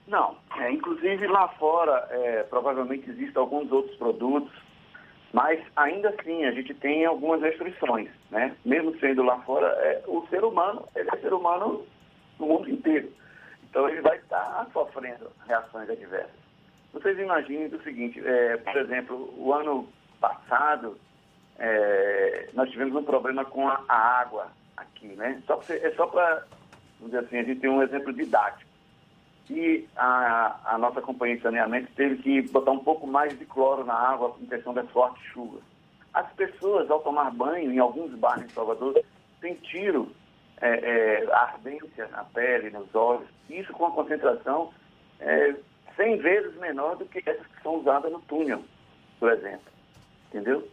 Não. É, inclusive lá fora, é, provavelmente existem alguns outros produtos, mas ainda assim a gente tem algumas restrições, né? Mesmo sendo lá fora, é, o ser humano, ele é ser humano no mundo inteiro. Então ele vai estar sofrendo reações adversas. Vocês imaginem o seguinte, é, por exemplo, o ano passado é, nós tivemos um problema com a, a água aqui, né? Só é só para, dizer assim, a gente tem um exemplo didático. E a, a nossa companhia de saneamento teve que botar um pouco mais de cloro na água em questão das fortes chuvas. As pessoas, ao tomar banho em alguns bairros de Salvador, sentiram é, é, ardência na pele, nos olhos, isso com a concentração é, 100 vezes menor do que essas que são usadas no túnel, por exemplo. Entendeu?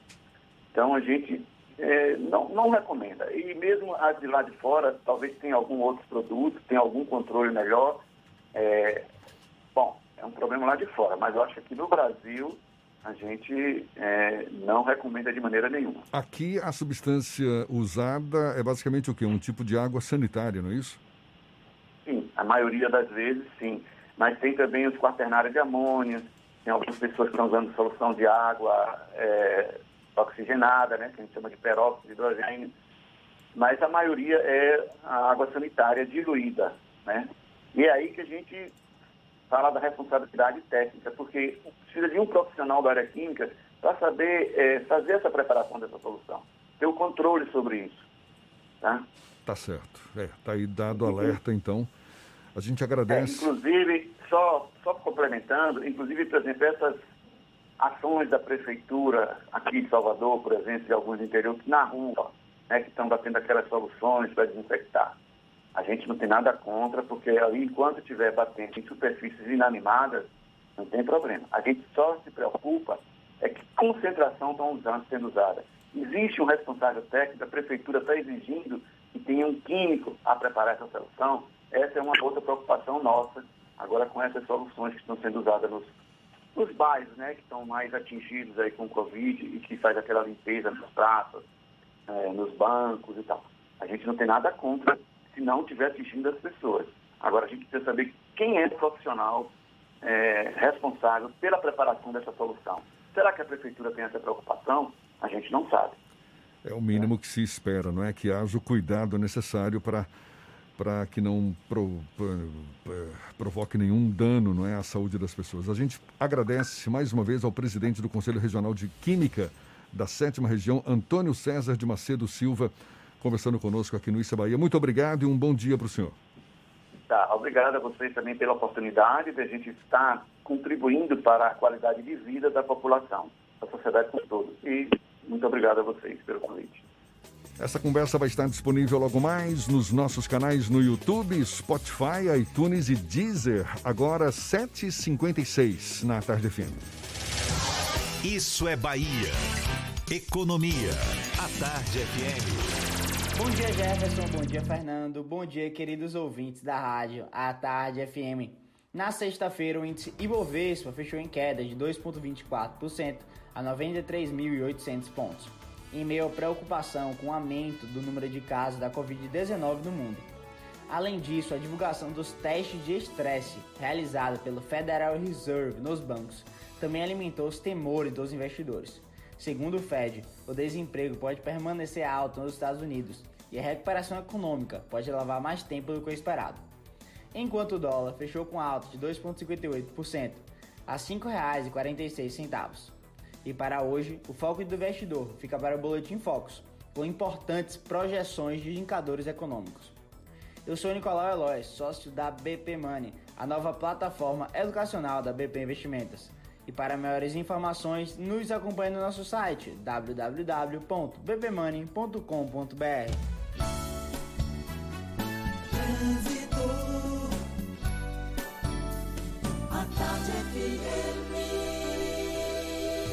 Então a gente é, não, não recomenda. E mesmo as de lá de fora, talvez tenha algum outro produto, tenha algum controle melhor. É, bom, é um problema lá de fora, mas eu acho que aqui no Brasil a gente é, não recomenda de maneira nenhuma. Aqui a substância usada é basicamente o quê? Um tipo de água sanitária, não é isso? Sim, a maioria das vezes sim mas tem também os quaternários de amônia, tem algumas pessoas que estão usando solução de água é, oxigenada, né, que a gente chama de peróxido de hidrogênio, mas a maioria é a água sanitária diluída, né? E é aí que a gente fala da responsabilidade técnica, porque precisa de um profissional da área química para saber é, fazer essa preparação dessa solução, ter o controle sobre isso, tá? Tá certo. É, tá aí dado alerta, então. A gente agradece. É, inclusive, só, só complementando, inclusive, por exemplo, essas ações da prefeitura aqui de Salvador, por exemplo, de alguns interiores, na rua, né, que estão batendo aquelas soluções para desinfectar. A gente não tem nada contra, porque ali, enquanto estiver batendo em superfícies inanimadas, não tem problema. A gente só se preocupa é que concentração estão usando, sendo usada. Existe um responsável técnico, a prefeitura está exigindo que tenha um químico a preparar essa solução, essa é uma outra preocupação nossa, agora com essas soluções que estão sendo usadas nos, nos bairros, né, que estão mais atingidos aí com o Covid e que faz aquela limpeza nas praças, eh, nos bancos e tal. A gente não tem nada contra se não estiver atingindo as pessoas. Agora, a gente precisa saber quem é o profissional eh, responsável pela preparação dessa solução. Será que a prefeitura tem essa preocupação? A gente não sabe. É o mínimo que se espera, não é? Que haja o cuidado necessário para para que não pro, pro, provoque nenhum dano não é, à saúde das pessoas. A gente agradece mais uma vez ao presidente do Conselho Regional de Química da sétima região, Antônio César de Macedo Silva, conversando conosco aqui no Issa Bahia. Muito obrigado e um bom dia para o senhor. Tá, obrigado a vocês também pela oportunidade de a gente estar contribuindo para a qualidade de vida da população, da sociedade como todo. E muito obrigado a vocês pelo convite. Essa conversa vai estar disponível logo mais nos nossos canais no YouTube, Spotify, iTunes e Deezer, agora 7h56 na Tarde FM. Isso é Bahia. Economia. A Tarde FM. Bom dia, Jefferson. Bom dia, Fernando. Bom dia, queridos ouvintes da rádio A Tarde FM. Na sexta-feira, o índice Ibovespa fechou em queda de 2,24% a 93.800 pontos em meio à preocupação com o aumento do número de casos da Covid-19 no mundo. Além disso, a divulgação dos testes de estresse realizada pelo Federal Reserve nos bancos também alimentou os temores dos investidores. Segundo o Fed, o desemprego pode permanecer alto nos Estados Unidos e a recuperação econômica pode levar mais tempo do que o esperado. Enquanto o dólar fechou com alta de 2,58% a R$ 5,46. E para hoje, o foco do investidor fica para o Boletim Focus, com importantes projeções de indicadores econômicos. Eu sou Nicolau Eloy, sócio da BP Money, a nova plataforma educacional da BP Investimentos. E para maiores informações, nos acompanhe no nosso site www.bbmoney.com.br.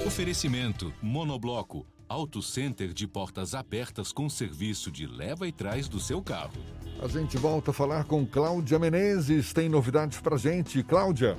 Oferecimento Monobloco Auto Center de portas abertas com serviço de leva e trás do seu carro. A gente volta a falar com Cláudia Menezes. Tem novidades pra gente. Cláudia.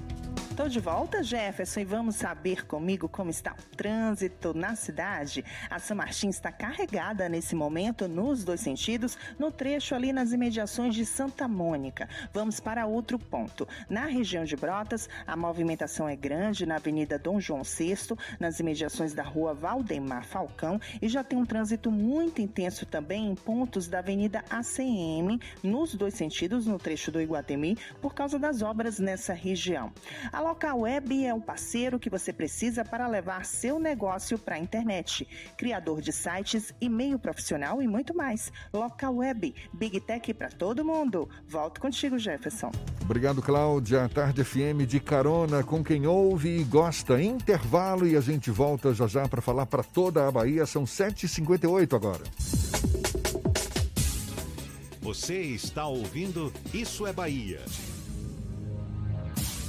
Estou de volta, Jefferson, e vamos saber comigo como está o trânsito na cidade. A São Martins está carregada nesse momento, nos dois sentidos, no trecho ali nas imediações de Santa Mônica. Vamos para outro ponto. Na região de Brotas, a movimentação é grande na Avenida Dom João VI, nas imediações da rua Valdemar Falcão, e já tem um trânsito muito intenso também em pontos da Avenida ACM, nos dois sentidos, no trecho do Iguatemi, por causa das obras nessa região. A Local Web é o parceiro que você precisa para levar seu negócio para a internet. Criador de sites, e-mail profissional e muito mais. Local Web, Big Tech para todo mundo. Volto contigo, Jefferson. Obrigado, Cláudia. Tarde FM de carona com quem ouve e gosta. Intervalo e a gente volta já já para falar para toda a Bahia. São 7h58 agora. Você está ouvindo Isso é Bahia.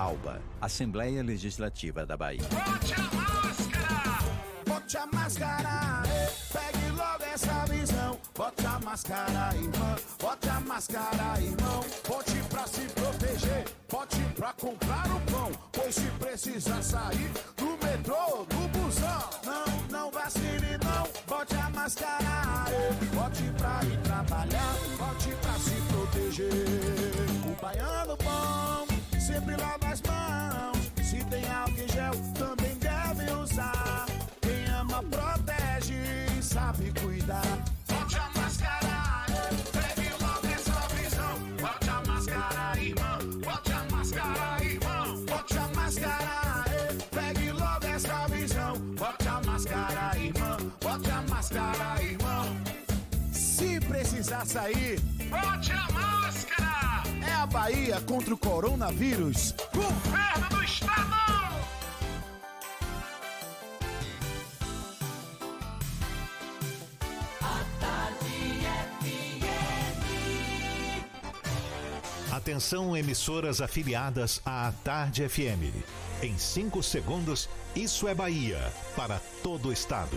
ALBA, Assembleia Legislativa da Bahia. Bote a máscara! Bote a máscara! Pegue logo essa visão. Bote a máscara, irmã. Bote a máscara, irmão. Bote pra se proteger. Bote pra comprar o pão. Pois se precisar sair do metrô, do busão. Não, não vacile, não. Bote a máscara. Bote pra ir trabalhar. Bote pra se proteger. O baiano bom sempre lava sair, Bote a máscara! é a Bahia contra o coronavírus. Governo do Estado! Atenção, emissoras afiliadas à Tarde FM. Em 5 segundos, isso é Bahia para todo o estado.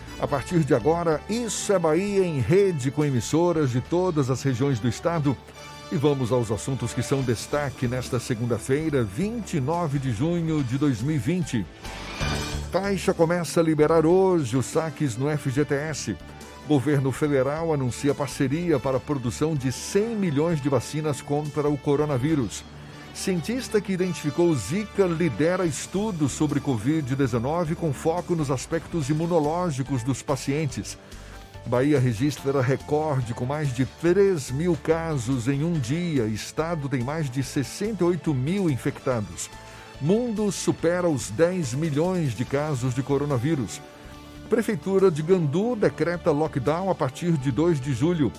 A partir de agora, Isso é Bahia em rede com emissoras de todas as regiões do estado. E vamos aos assuntos que são destaque nesta segunda-feira, 29 de junho de 2020. Caixa começa a liberar hoje os saques no FGTS. Governo federal anuncia parceria para a produção de 100 milhões de vacinas contra o coronavírus. Cientista que identificou Zika lidera estudos sobre Covid-19 com foco nos aspectos imunológicos dos pacientes. Bahia registra recorde com mais de 3 mil casos em um dia. Estado tem mais de 68 mil infectados. Mundo supera os 10 milhões de casos de coronavírus. Prefeitura de Gandu decreta lockdown a partir de 2 de julho.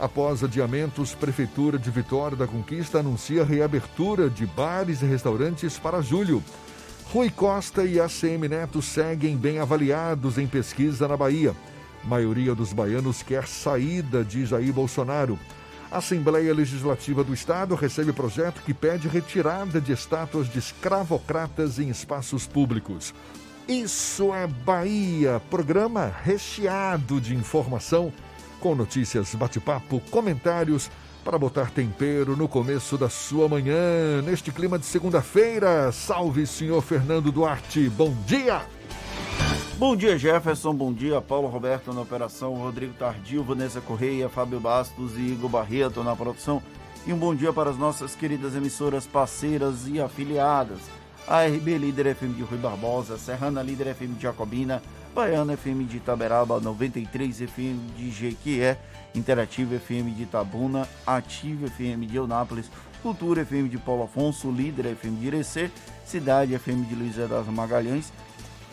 Após adiamentos, Prefeitura de Vitória da Conquista anuncia reabertura de bares e restaurantes para julho. Rui Costa e ACM Neto seguem bem avaliados em pesquisa na Bahia. Maioria dos baianos quer saída de Jair Bolsonaro. Assembleia Legislativa do Estado recebe projeto que pede retirada de estátuas de escravocratas em espaços públicos. Isso é Bahia, programa recheado de informação com notícias, bate-papo, comentários para botar tempero no começo da sua manhã, neste clima de segunda-feira. Salve, senhor Fernando Duarte. Bom dia! Bom dia, Jefferson. Bom dia, Paulo Roberto na operação, Rodrigo Tardio, Vanessa Correia, Fábio Bastos e Igor Barreto na produção. E um bom dia para as nossas queridas emissoras parceiras e afiliadas. A RB Líder FM de Rui Barbosa, Serrana Líder FM de Jacobina, Baiana FM de Itaberaba, 93 FM de Jequié, Interativa FM de Itabuna, Ativa FM de Eunápolis, Cultura FM de Paulo Afonso, Líder FM de Irecê, Cidade FM de Luiz das Magalhães,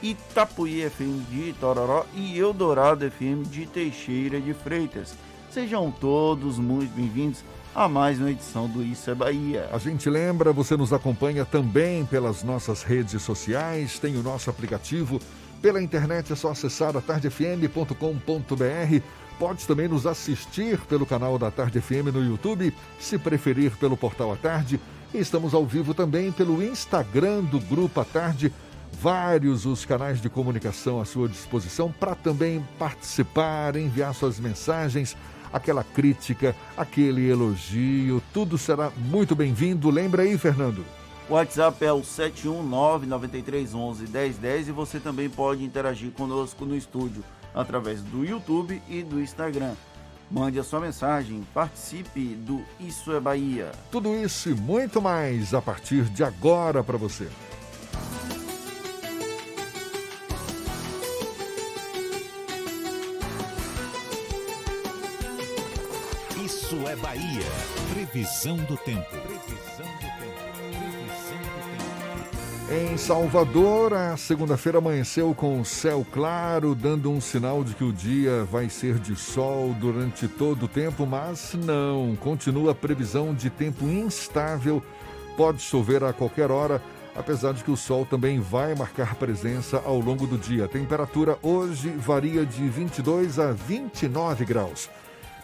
Itapuí FM de Itororó e Eldorado FM de Teixeira de Freitas. Sejam todos muito bem-vindos a mais uma edição do Isso é Bahia. A gente lembra, você nos acompanha também pelas nossas redes sociais, tem o nosso aplicativo. Pela internet é só acessar atardefm.com.br. Pode também nos assistir pelo canal da Tarde FM no YouTube, se preferir pelo portal A Tarde. E estamos ao vivo também pelo Instagram do Grupo A Tarde. Vários os canais de comunicação à sua disposição para também participar, enviar suas mensagens, aquela crítica, aquele elogio, tudo será muito bem-vindo. Lembra aí, Fernando? O WhatsApp é o 71993111010 e você também pode interagir conosco no estúdio através do YouTube e do Instagram. Mande a sua mensagem, participe do Isso é Bahia. Tudo isso e muito mais a partir de agora para você. Isso é Bahia. Previsão do tempo. Previsão do tempo. Em Salvador, a segunda-feira amanheceu com céu claro, dando um sinal de que o dia vai ser de sol durante todo o tempo, mas não, continua a previsão de tempo instável, pode chover a qualquer hora, apesar de que o sol também vai marcar presença ao longo do dia. A temperatura hoje varia de 22 a 29 graus.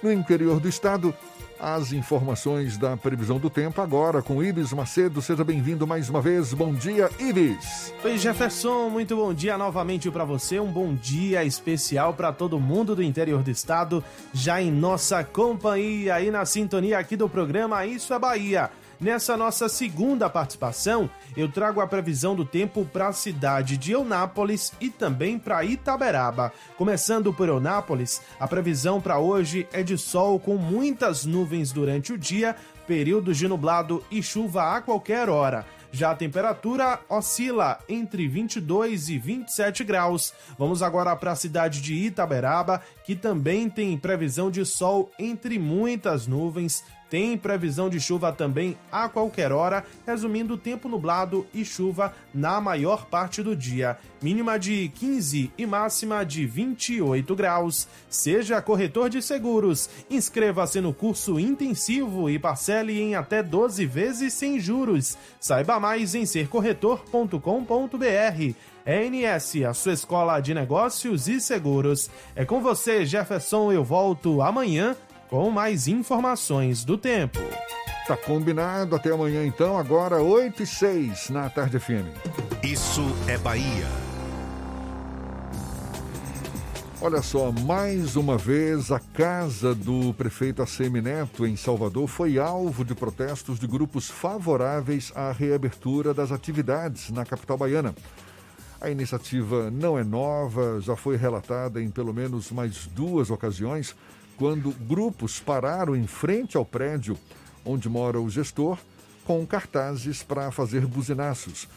No interior do estado, as informações da previsão do tempo agora com Ibis Macedo. Seja bem-vindo mais uma vez. Bom dia, Ibis. Oi, Jefferson. Muito bom dia novamente para você. Um bom dia especial para todo mundo do interior do estado, já em nossa companhia e na sintonia aqui do programa Isso é Bahia. Nessa nossa segunda participação, eu trago a previsão do tempo para a cidade de Eunápolis e também para Itaberaba. Começando por Eunápolis, a previsão para hoje é de sol com muitas nuvens durante o dia, períodos de nublado e chuva a qualquer hora. Já a temperatura oscila entre 22 e 27 graus. Vamos agora para a cidade de Itaberaba, que também tem previsão de sol entre muitas nuvens. Tem previsão de chuva também a qualquer hora, resumindo tempo nublado e chuva na maior parte do dia. Mínima de 15 e máxima de 28 graus. Seja corretor de seguros. Inscreva-se no curso intensivo e parcele em até 12 vezes sem juros. Saiba mais em sercorretor.com.br. ENS, a sua escola de negócios e seguros. É com você, Jefferson. Eu volto amanhã com mais informações do tempo. Tá combinado. Até amanhã, então. Agora, 8 e 6 na Tarde FM. Isso é Bahia. Olha só, mais uma vez a casa do prefeito ACM Neto em Salvador foi alvo de protestos de grupos favoráveis à reabertura das atividades na capital baiana. A iniciativa não é nova, já foi relatada em pelo menos mais duas ocasiões, quando grupos pararam em frente ao prédio onde mora o gestor com cartazes para fazer buzinaços.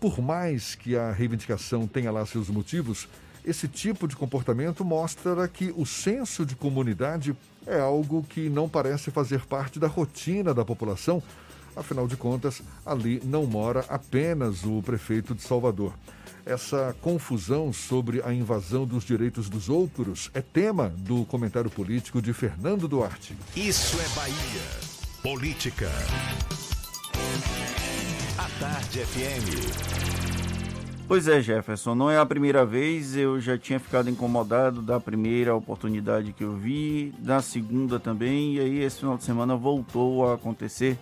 Por mais que a reivindicação tenha lá seus motivos, esse tipo de comportamento mostra que o senso de comunidade é algo que não parece fazer parte da rotina da população. Afinal de contas, ali não mora apenas o prefeito de Salvador. Essa confusão sobre a invasão dos direitos dos outros é tema do comentário político de Fernando Duarte. Isso é Bahia. Política. A Tarde FM. Pois é, Jefferson, não é a primeira vez, eu já tinha ficado incomodado da primeira oportunidade que eu vi, da segunda também, e aí esse final de semana voltou a acontecer.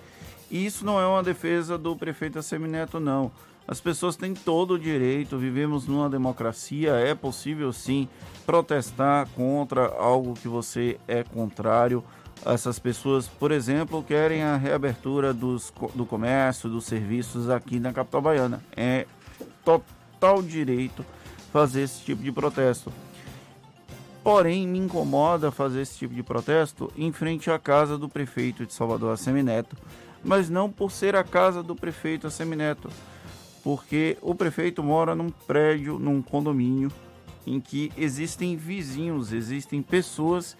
E isso não é uma defesa do prefeito Assemineto, não. As pessoas têm todo o direito, vivemos numa democracia, é possível sim protestar contra algo que você é contrário. Essas pessoas, por exemplo, querem a reabertura dos, do comércio, dos serviços aqui na capital baiana. É total direito fazer esse tipo de protesto. Porém, me incomoda fazer esse tipo de protesto em frente à casa do prefeito de Salvador, Assemineto, mas não por ser a casa do prefeito Assemineto, porque o prefeito mora num prédio, num condomínio, em que existem vizinhos, existem pessoas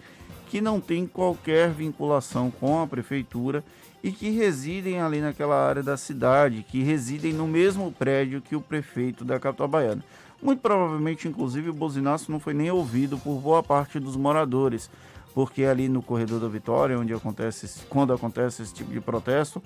que não têm qualquer vinculação com a prefeitura e que residem ali naquela área da cidade, que residem no mesmo prédio que o prefeito da capital baiana. Muito provavelmente, inclusive, o buzinaço não foi nem ouvido por boa parte dos moradores, porque ali no corredor da Vitória, onde acontece, quando acontece esse tipo de protesto,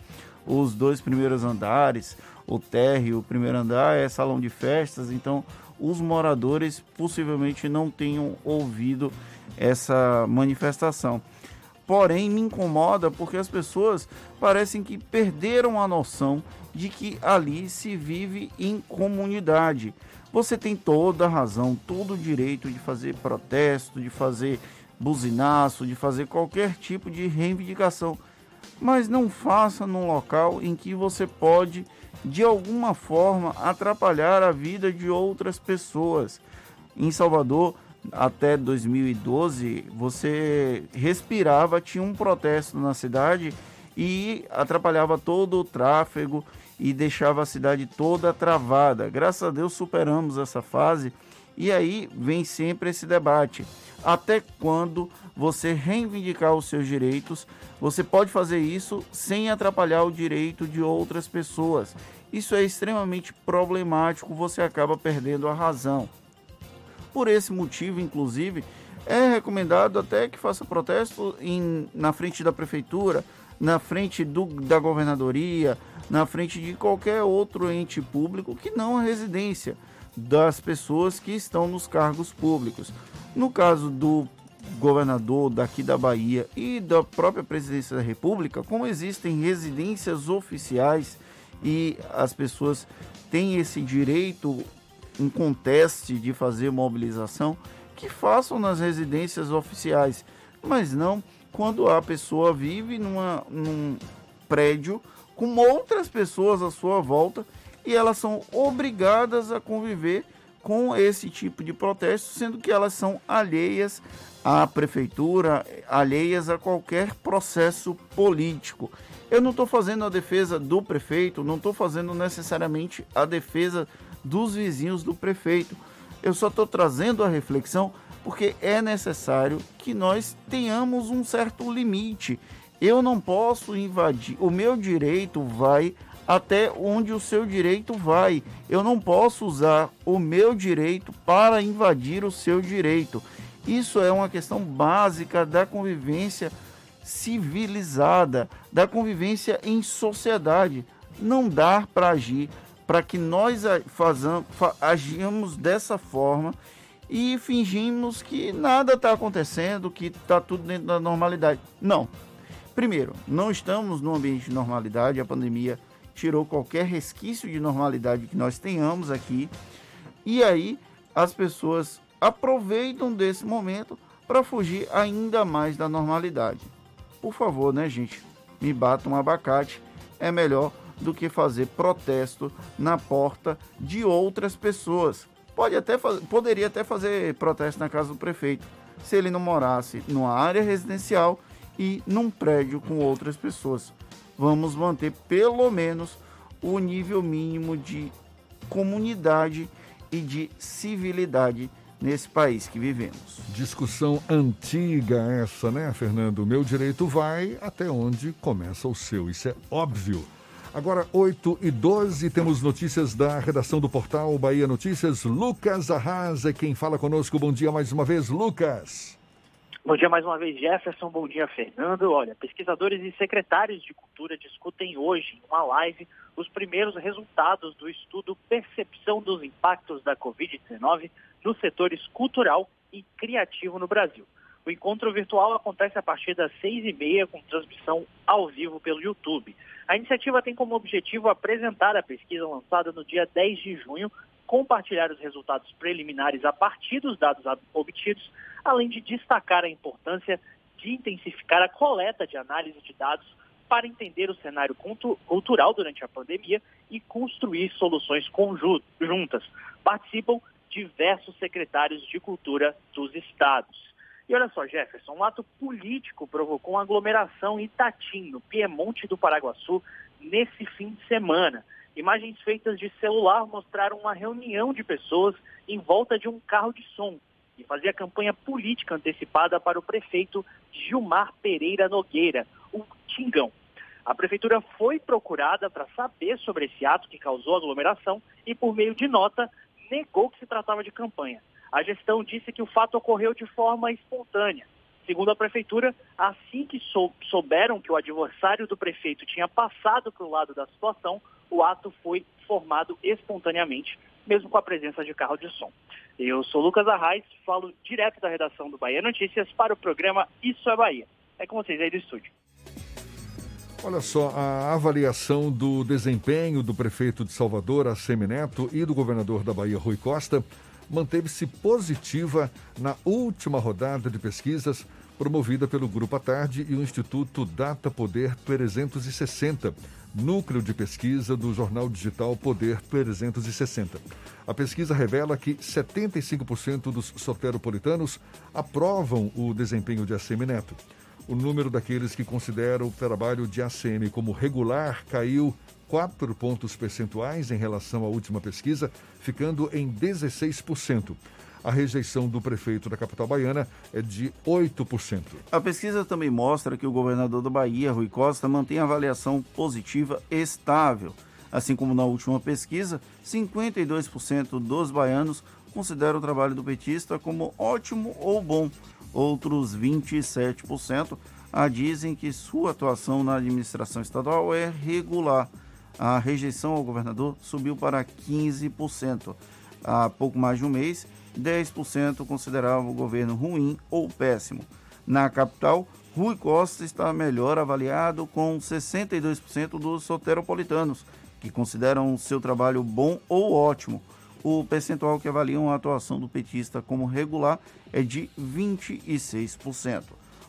os dois primeiros andares, o térreo, o primeiro andar é salão de festas, então os moradores possivelmente não tenham ouvido essa manifestação porém me incomoda porque as pessoas parecem que perderam a noção de que ali se vive em comunidade. Você tem toda a razão, todo o direito de fazer protesto, de fazer buzinaço, de fazer qualquer tipo de reivindicação, mas não faça num local em que você pode de alguma forma atrapalhar a vida de outras pessoas. Em Salvador, até 2012, você respirava, tinha um protesto na cidade e atrapalhava todo o tráfego e deixava a cidade toda travada. Graças a Deus superamos essa fase e aí vem sempre esse debate. Até quando você reivindicar os seus direitos, você pode fazer isso sem atrapalhar o direito de outras pessoas. Isso é extremamente problemático, você acaba perdendo a razão. Por esse motivo, inclusive, é recomendado até que faça protesto em, na frente da prefeitura, na frente do, da governadoria, na frente de qualquer outro ente público que não a residência das pessoas que estão nos cargos públicos. No caso do governador daqui da Bahia e da própria presidência da República, como existem residências oficiais e as pessoas têm esse direito um conteste de fazer mobilização, que façam nas residências oficiais, mas não quando a pessoa vive numa, num, prédio com outras pessoas à sua volta e elas são obrigadas a conviver com esse tipo de protesto, sendo que elas são alheias à prefeitura, alheias a qualquer processo político. Eu não estou fazendo a defesa do prefeito, não estou fazendo necessariamente a defesa dos vizinhos do prefeito. Eu só estou trazendo a reflexão porque é necessário que nós tenhamos um certo limite. Eu não posso invadir, o meu direito vai até onde o seu direito vai. Eu não posso usar o meu direito para invadir o seu direito. Isso é uma questão básica da convivência civilizada, da convivência em sociedade. Não dá para agir para que nós fazamos, agimos dessa forma e fingimos que nada está acontecendo, que está tudo dentro da normalidade. Não. Primeiro, não estamos num ambiente de normalidade, a pandemia tirou qualquer resquício de normalidade que nós tenhamos aqui. E aí as pessoas aproveitam desse momento para fugir ainda mais da normalidade. Por favor, né, gente? Me bata um abacate. É melhor do que fazer protesto na porta de outras pessoas. Pode até poderia até fazer protesto na casa do prefeito, se ele não morasse numa área residencial e num prédio com outras pessoas vamos manter pelo menos o nível mínimo de comunidade e de civilidade nesse país que vivemos. Discussão antiga essa, né, Fernando? Meu direito vai até onde começa o seu, isso é óbvio. Agora, 8 e 12, temos notícias da redação do portal Bahia Notícias. Lucas Arrasa, quem fala conosco. Bom dia mais uma vez, Lucas. Bom dia mais uma vez, Jefferson. Bom dia, Fernando. Olha, pesquisadores e secretários de cultura discutem hoje, em uma live, os primeiros resultados do estudo Percepção dos Impactos da Covid-19 nos setores cultural e criativo no Brasil. O encontro virtual acontece a partir das seis e meia, com transmissão ao vivo pelo YouTube. A iniciativa tem como objetivo apresentar a pesquisa lançada no dia 10 de junho compartilhar os resultados preliminares a partir dos dados obtidos, além de destacar a importância de intensificar a coleta de análise de dados para entender o cenário cultural durante a pandemia e construir soluções conjuntas. Participam diversos secretários de cultura dos estados. E olha só, Jefferson, um ato político provocou uma aglomeração em Itatim, no Piemonte do Paraguaçu, nesse fim de semana. Imagens feitas de celular mostraram uma reunião de pessoas em volta de um carro de som e fazia campanha política antecipada para o prefeito Gilmar Pereira Nogueira, o Tingão. A prefeitura foi procurada para saber sobre esse ato que causou aglomeração e, por meio de nota, negou que se tratava de campanha. A gestão disse que o fato ocorreu de forma espontânea. Segundo a prefeitura, assim que souberam que o adversário do prefeito tinha passado para o lado da situação, o ato foi formado espontaneamente, mesmo com a presença de carro de som. Eu sou Lucas Arraes, falo direto da redação do Bahia Notícias para o programa Isso é Bahia. É com vocês aí do estúdio. Olha só, a avaliação do desempenho do prefeito de Salvador, Assemineto, e do governador da Bahia, Rui Costa, manteve-se positiva na última rodada de pesquisas promovida pelo Grupo à Tarde e o Instituto Data Poder 360, núcleo de pesquisa do jornal digital Poder 360. A pesquisa revela que 75% dos soteropolitanos aprovam o desempenho de ACM Neto. O número daqueles que consideram o trabalho de ACM como regular caiu 4 pontos percentuais em relação à última pesquisa, ficando em 16% a rejeição do prefeito da capital baiana é de 8%. A pesquisa também mostra que o governador da Bahia, Rui Costa, mantém avaliação positiva estável. Assim como na última pesquisa, 52% dos baianos consideram o trabalho do petista como ótimo ou bom. Outros 27% a dizem que sua atuação na administração estadual é regular. A rejeição ao governador subiu para 15%. Há pouco mais de um mês, 10% consideravam o governo ruim ou péssimo. Na capital, Rui Costa está melhor avaliado com 62% dos soteropolitanos, que consideram seu trabalho bom ou ótimo. O percentual que avaliam a atuação do petista como regular é de 26%.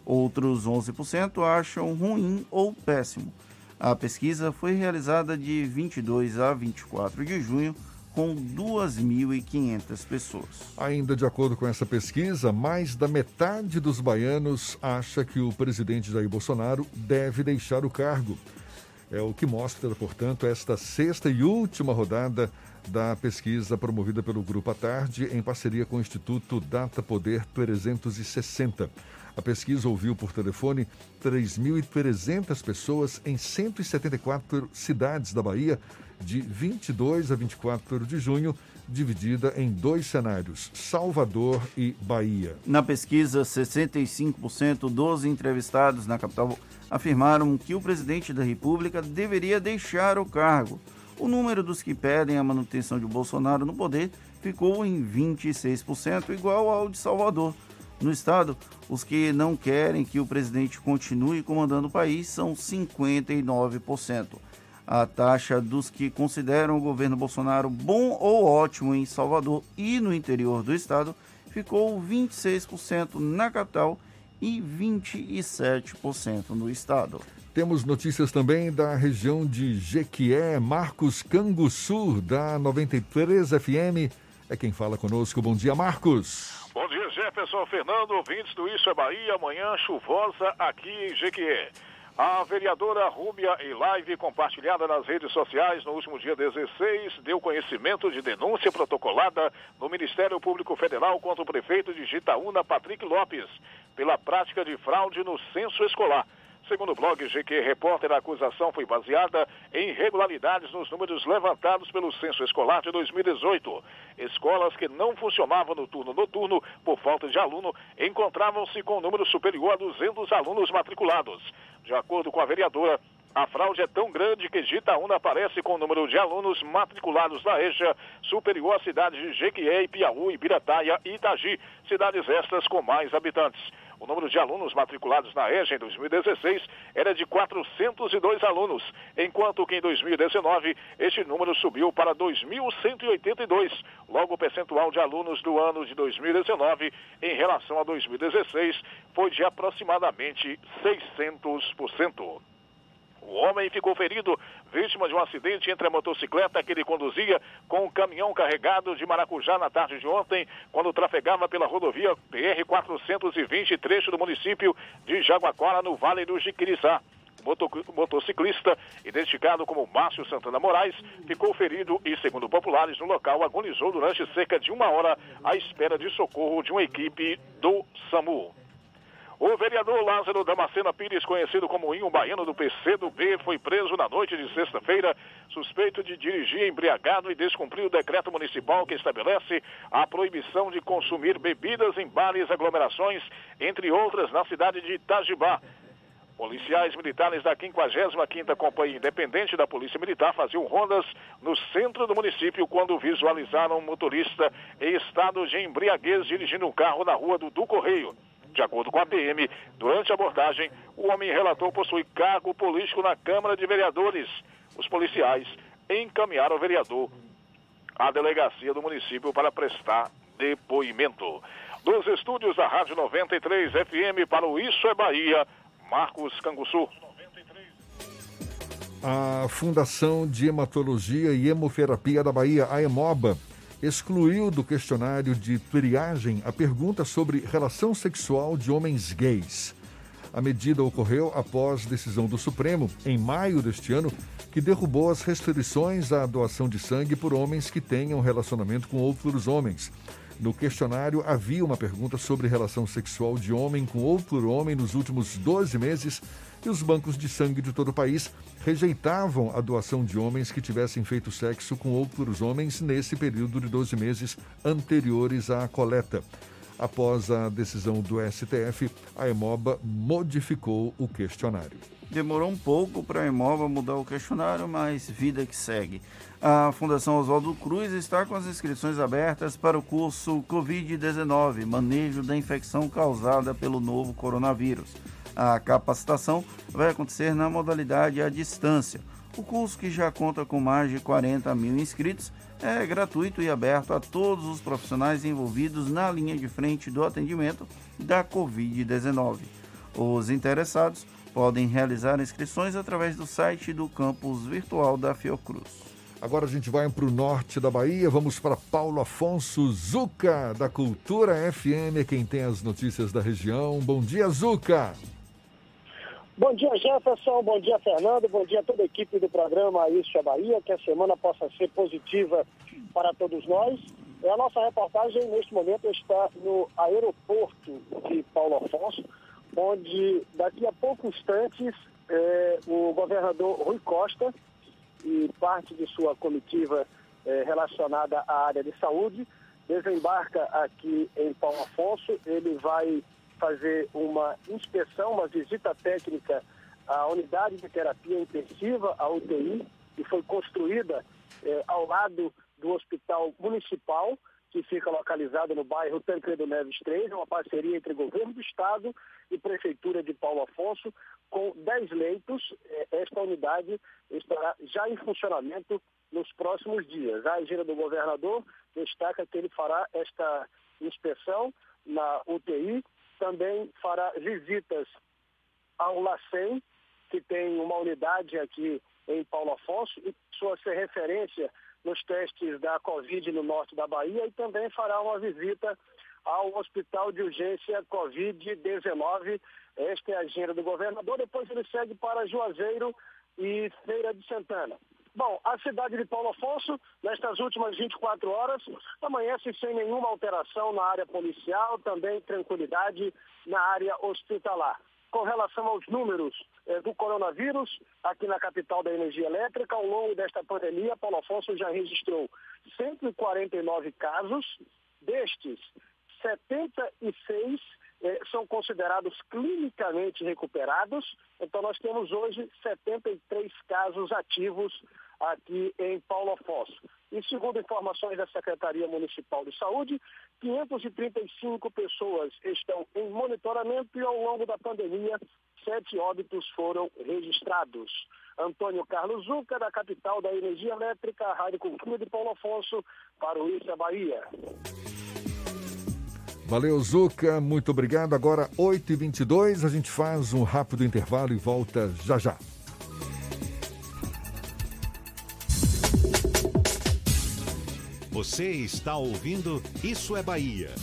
Outros 11% acham ruim ou péssimo. A pesquisa foi realizada de 22 a 24 de junho com 2.500 pessoas. Ainda de acordo com essa pesquisa, mais da metade dos baianos acha que o presidente Jair Bolsonaro deve deixar o cargo. É o que mostra, portanto, esta sexta e última rodada da pesquisa promovida pelo Grupo à Tarde em parceria com o Instituto Data Poder 360. A pesquisa ouviu por telefone 3.300 pessoas em 174 cidades da Bahia, de 22 a 24 de junho, dividida em dois cenários, Salvador e Bahia. Na pesquisa, 65% dos entrevistados na capital afirmaram que o presidente da República deveria deixar o cargo. O número dos que pedem a manutenção de Bolsonaro no poder ficou em 26%, igual ao de Salvador. No estado, os que não querem que o presidente continue comandando o país são 59%. A taxa dos que consideram o governo Bolsonaro bom ou ótimo em Salvador e no interior do estado ficou 26% na capital e 27% no estado. Temos notícias também da região de Jequié, Marcos Canguçu, da 93 FM. É quem fala conosco. Bom dia, Marcos. Bom dia, Jefferson Fernando, ouvintes do Isso é Bahia. Manhã chuvosa aqui em Jequié. A vereadora Rúbia, em live compartilhada nas redes sociais no último dia 16, deu conhecimento de denúncia protocolada no Ministério Público Federal contra o prefeito de Gitaúna, Patrick Lopes, pela prática de fraude no censo escolar. Segundo o blog GQ Repórter, a acusação foi baseada em irregularidades nos números levantados pelo censo escolar de 2018. Escolas que não funcionavam no turno noturno por falta de aluno encontravam-se com um número superior a 200 alunos matriculados. De acordo com a vereadora, a fraude é tão grande que Gitaúna aparece com o número de alunos matriculados na região superior às cidades de Jequié, Piauí, Birataia e Itagi, cidades estas com mais habitantes. O número de alunos matriculados na EJA em 2016 era de 402 alunos, enquanto que em 2019 este número subiu para 2.182. Logo, o percentual de alunos do ano de 2019 em relação a 2016 foi de aproximadamente 600%. O homem ficou ferido, vítima de um acidente entre a motocicleta que ele conduzia com um caminhão carregado de maracujá na tarde de ontem, quando trafegava pela rodovia PR-420, trecho do município de Jaguacoara, no Vale do Jiquiriçá. O motociclista, identificado como Márcio Santana Moraes, ficou ferido e, segundo populares no local, agonizou durante cerca de uma hora à espera de socorro de uma equipe do SAMU. O vereador Lázaro Damascena Pires, conhecido como Inho Baiano do PCdoB, foi preso na noite de sexta-feira, suspeito de dirigir embriagado e descumprir o decreto municipal que estabelece a proibição de consumir bebidas em bares e aglomerações, entre outras, na cidade de Itajibá. Policiais militares da 55ª Companhia Independente da Polícia Militar faziam rondas no centro do município quando visualizaram um motorista em estado de embriaguez dirigindo um carro na rua do, do Correio. De acordo com a PM, durante a abordagem, o homem relatou possuir cargo político na Câmara de Vereadores. Os policiais encaminharam o vereador à delegacia do município para prestar depoimento. Dos estúdios da Rádio 93 FM para o Isso é Bahia, Marcos Canguçu. A Fundação de Hematologia e Hemoterapia da Bahia, a EMOBA, excluiu do questionário de triagem a pergunta sobre relação sexual de homens gays. A medida ocorreu após decisão do Supremo, em maio deste ano, que derrubou as restrições à doação de sangue por homens que tenham relacionamento com outros homens. No questionário havia uma pergunta sobre relação sexual de homem com outro homem nos últimos 12 meses e os bancos de sangue de todo o país rejeitavam a doação de homens que tivessem feito sexo com outros homens nesse período de 12 meses anteriores à coleta. Após a decisão do STF, a EMOBA modificou o questionário. Demorou um pouco para a EMOBA mudar o questionário, mas vida que segue. A Fundação Oswaldo Cruz está com as inscrições abertas para o curso Covid-19 Manejo da Infecção Causada pelo Novo Coronavírus. A capacitação vai acontecer na modalidade à distância. O curso, que já conta com mais de 40 mil inscritos, é gratuito e aberto a todos os profissionais envolvidos na linha de frente do atendimento da Covid-19. Os interessados podem realizar inscrições através do site do campus virtual da Fiocruz. Agora a gente vai para o norte da Bahia, vamos para Paulo Afonso Zuca, da Cultura FM, quem tem as notícias da região. Bom dia, Zuca! Bom dia, Jefferson. Bom dia, Fernando. Bom dia a toda a equipe do programa Isso é Bahia. Que a semana possa ser positiva para todos nós. A nossa reportagem, neste momento, está no aeroporto de Paulo Afonso, onde daqui a poucos instantes eh, o governador Rui Costa e parte de sua comitiva eh, relacionada à área de saúde desembarca aqui em Paulo Afonso. Ele vai fazer uma inspeção, uma visita técnica à unidade de terapia intensiva, a UTI, que foi construída eh, ao lado do Hospital Municipal, que fica localizado no bairro Tancredo Neves 3, uma parceria entre governo do Estado e Prefeitura de Paulo Afonso, com 10 leitos. Eh, esta unidade estará já em funcionamento nos próximos dias. A agenda do governador destaca que ele fará esta inspeção na UTI, também fará visitas ao LACEN, que tem uma unidade aqui em Paulo Afonso, e sua ser referência nos testes da Covid no norte da Bahia, e também fará uma visita ao Hospital de Urgência Covid-19. Esta é a agenda do governador. Depois ele segue para Juazeiro e Feira de Santana. Bom, a cidade de Paulo Afonso, nestas últimas 24 horas, amanhece sem nenhuma alteração na área policial, também tranquilidade na área hospitalar. Com relação aos números eh, do coronavírus, aqui na capital da energia elétrica, ao longo desta pandemia, Paulo Afonso já registrou 149 casos, destes 76 eh, são considerados clinicamente recuperados. Então, nós temos hoje 73 casos ativos aqui em Paulo Afonso. E segundo informações da Secretaria Municipal de Saúde, 535 pessoas estão em monitoramento e ao longo da pandemia, sete óbitos foram registrados. Antônio Carlos Zuca, da capital da energia elétrica, Rádio Cultura de Paulo Afonso, para o Issa Bahia. Valeu, Zuca, muito obrigado. Agora, 8h22, a gente faz um rápido intervalo e volta já já. Você está ouvindo Isso é Bahia.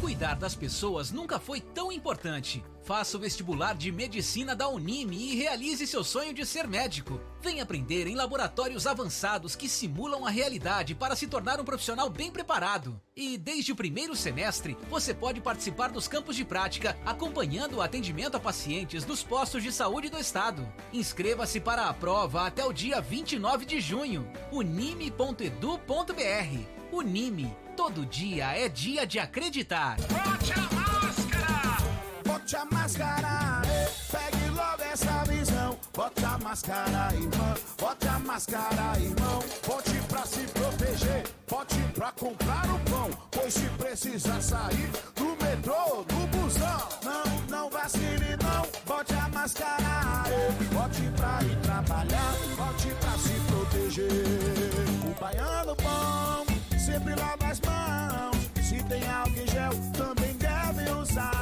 Cuidar das pessoas nunca foi tão importante. Faça o vestibular de medicina da Unime e realize seu sonho de ser médico. Venha aprender em laboratórios avançados que simulam a realidade para se tornar um profissional bem preparado. E desde o primeiro semestre, você pode participar dos campos de prática, acompanhando o atendimento a pacientes dos postos de saúde do estado. Inscreva-se para a prova até o dia 29 de junho. unime.edu.br. Unime, todo dia é dia de acreditar. Bote a máscara! Bote a máscara, pegue logo essa visão. Bote a máscara, irmão. Bote a máscara, irmão. Bote pra se proteger. Bote pra comprar o pão. Pois se precisar sair do metrô, do busão. Não, não vacile, não. Bote a máscara, bote pra ir trabalhar. Bote pra se proteger. O baiano bom sempre lava as mãos. Se tem álcool gel, também deve usar.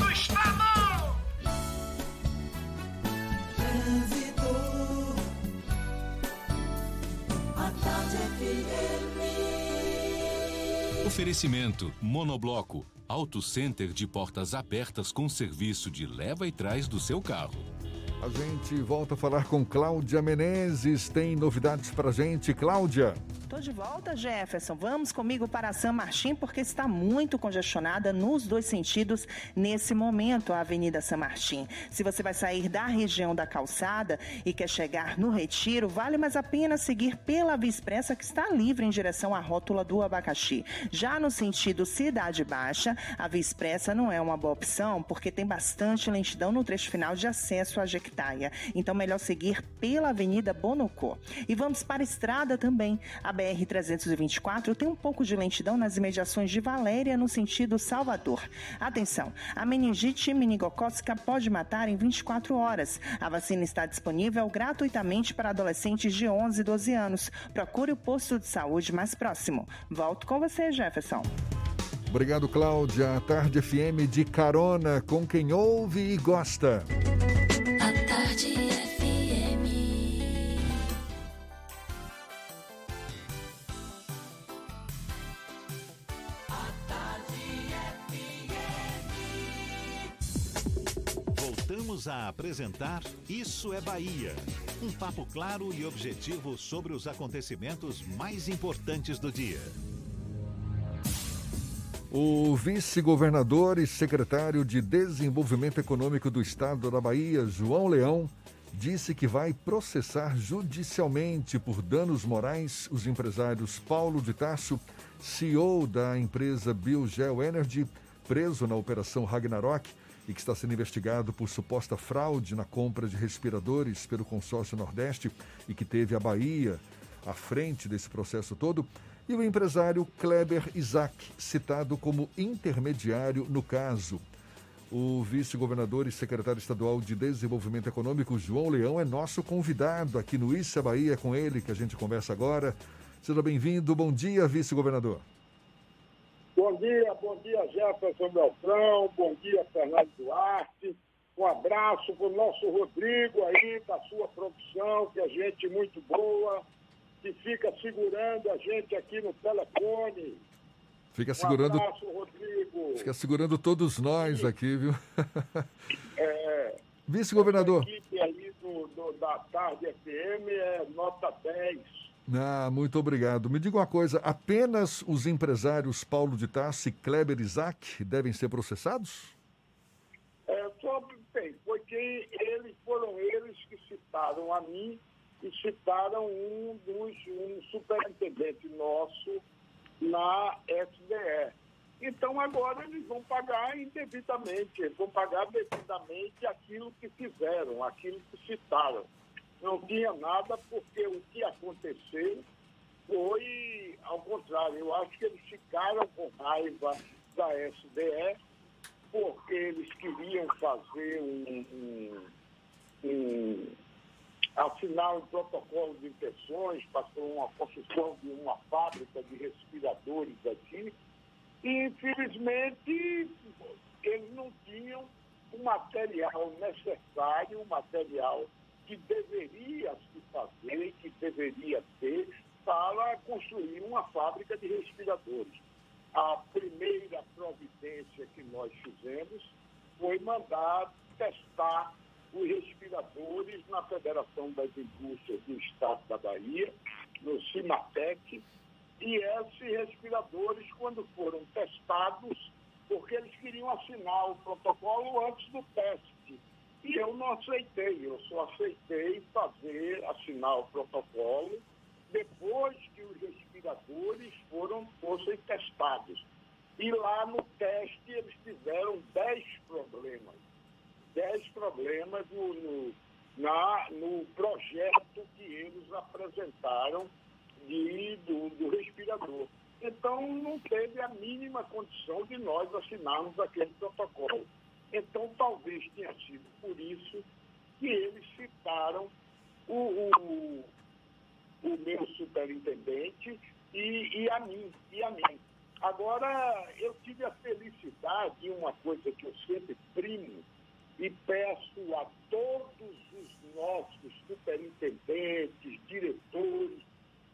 Oferecimento Monobloco, Auto Center de portas abertas com serviço de leva e trás do seu carro. A gente volta a falar com Cláudia Menezes. Tem novidades pra gente, Cláudia? Tô de volta, Jefferson. Vamos comigo para San Martin, porque está muito congestionada nos dois sentidos nesse momento, a Avenida San Martin. Se você vai sair da região da calçada e quer chegar no Retiro, vale mais a pena seguir pela Via Expressa, que está livre em direção à rótula do abacaxi. Já no sentido Cidade Baixa, a Via Expressa não é uma boa opção, porque tem bastante lentidão no trecho final de acesso à Jequitaia. Então, melhor seguir pela Avenida Bonocô. E vamos para a estrada também. A BR-324 tem um pouco de lentidão nas imediações de Valéria, no sentido Salvador. Atenção, a meningite meningocócica pode matar em 24 horas. A vacina está disponível gratuitamente para adolescentes de 11 e 12 anos. Procure o posto de saúde mais próximo. Volto com você, Jefferson. Obrigado, Cláudia. A Tarde FM de carona com quem ouve e gosta. A tarde FM. Voltamos a apresentar Isso é Bahia. Um papo claro e objetivo sobre os acontecimentos mais importantes do dia. O vice-governador e secretário de Desenvolvimento Econômico do Estado da Bahia, João Leão, disse que vai processar judicialmente por danos morais os empresários Paulo de Tarso, CEO da empresa Biogel Energy, preso na Operação Ragnarok e que está sendo investigado por suposta fraude na compra de respiradores pelo consórcio Nordeste e que teve a Bahia à frente desse processo todo, e o empresário Kleber Isaac, citado como intermediário no caso. O vice-governador e secretário estadual de Desenvolvimento Econômico, João Leão, é nosso convidado aqui no Issa Bahia, é com ele que a gente conversa agora. Seja bem-vindo. Bom dia, vice-governador. Bom dia, bom dia Jefferson Beltrão, bom dia Fernando Duarte. Um abraço para o nosso Rodrigo aí, da sua produção, que é gente muito boa, que fica segurando a gente aqui no telefone. Fica segurando, Um abraço, Rodrigo. fica segurando todos nós aqui, viu? É, Vice-governador. a equipe aí do, do- da Tarde FM é nota 10. Ah, muito obrigado. Me diga uma coisa: apenas os empresários Paulo de Tarso e Kleber Isaac devem ser processados? É, só, bem, foi quem eles foram eles que citaram a mim e citaram um dos um superintendente nosso na SDE. Então agora eles vão pagar indevidamente, eles vão pagar devidamente aquilo que fizeram, aquilo que citaram. Não tinha nada porque o que aconteceu foi ao contrário. Eu acho que eles ficaram com raiva da SDE porque eles queriam fazer um, um- um- assinar um protocolo de intenções para uma construção de uma fábrica de respiradores aqui e infelizmente eles não tinham o material necessário, o material que deveria se fazer, que deveria ter para construir uma fábrica de respiradores. A primeira providência que nós fizemos foi mandar testar os respiradores na Federação das Indústrias do Estado da Bahia, no CIMATEC, e esses respiradores, quando foram testados, porque eles queriam assinar o protocolo antes do teste. E eu não aceitei, eu só aceitei fazer, assinar o protocolo depois que os respiradores foram, fossem testados. E lá no teste eles tiveram 10 problemas. 10 problemas no, no, na, no projeto que eles apresentaram de, do, do respirador. Então, não teve a mínima condição de nós assinarmos aquele protocolo. Então, talvez tenha sido por isso que eles citaram o, o, o meu superintendente e, e a mim, e a mim. Agora, eu tive a felicidade, uma coisa que eu sempre primo, e peço a todos os nossos superintendentes, diretores,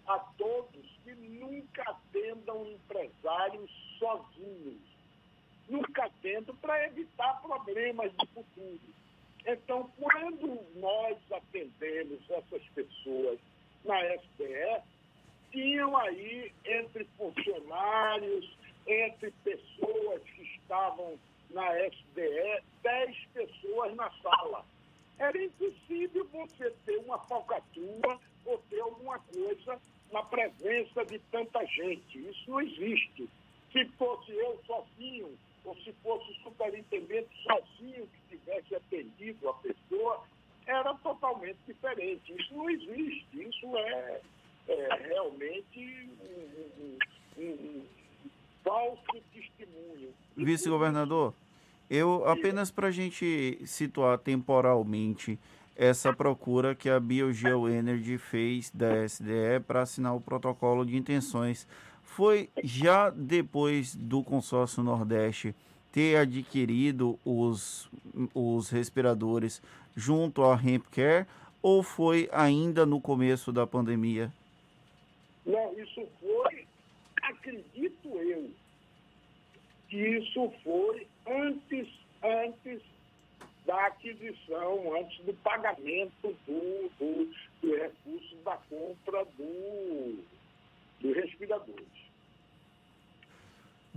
a todos que nunca atendam empresários sozinhos. Nunca atendam para evitar problemas de futuro. Então, quando nós atendemos essas pessoas na SBE, tinham aí entre funcionários, entre pessoas que estavam na SDE, 10 pessoas na sala. Era impossível você ter uma falcatrua ou ter alguma coisa na presença de tanta gente. Isso não existe. Se fosse eu sozinho, ou se fosse o superintendente sozinho que tivesse atendido a pessoa, era totalmente diferente. Isso não existe. Isso é, é realmente um, um- um- falso testemunho. Vice-governador, eu apenas para a gente situar temporalmente essa procura que a Biogeo Energy fez da SDE para assinar o protocolo de intenções foi já depois do consórcio Nordeste ter adquirido os, os respiradores junto à Hempcare ou foi ainda no começo da pandemia? Não, isso foi, acredito eu, que isso foi antes, antes da aquisição, antes do pagamento do, do, do recurso da compra do, dos respiradores.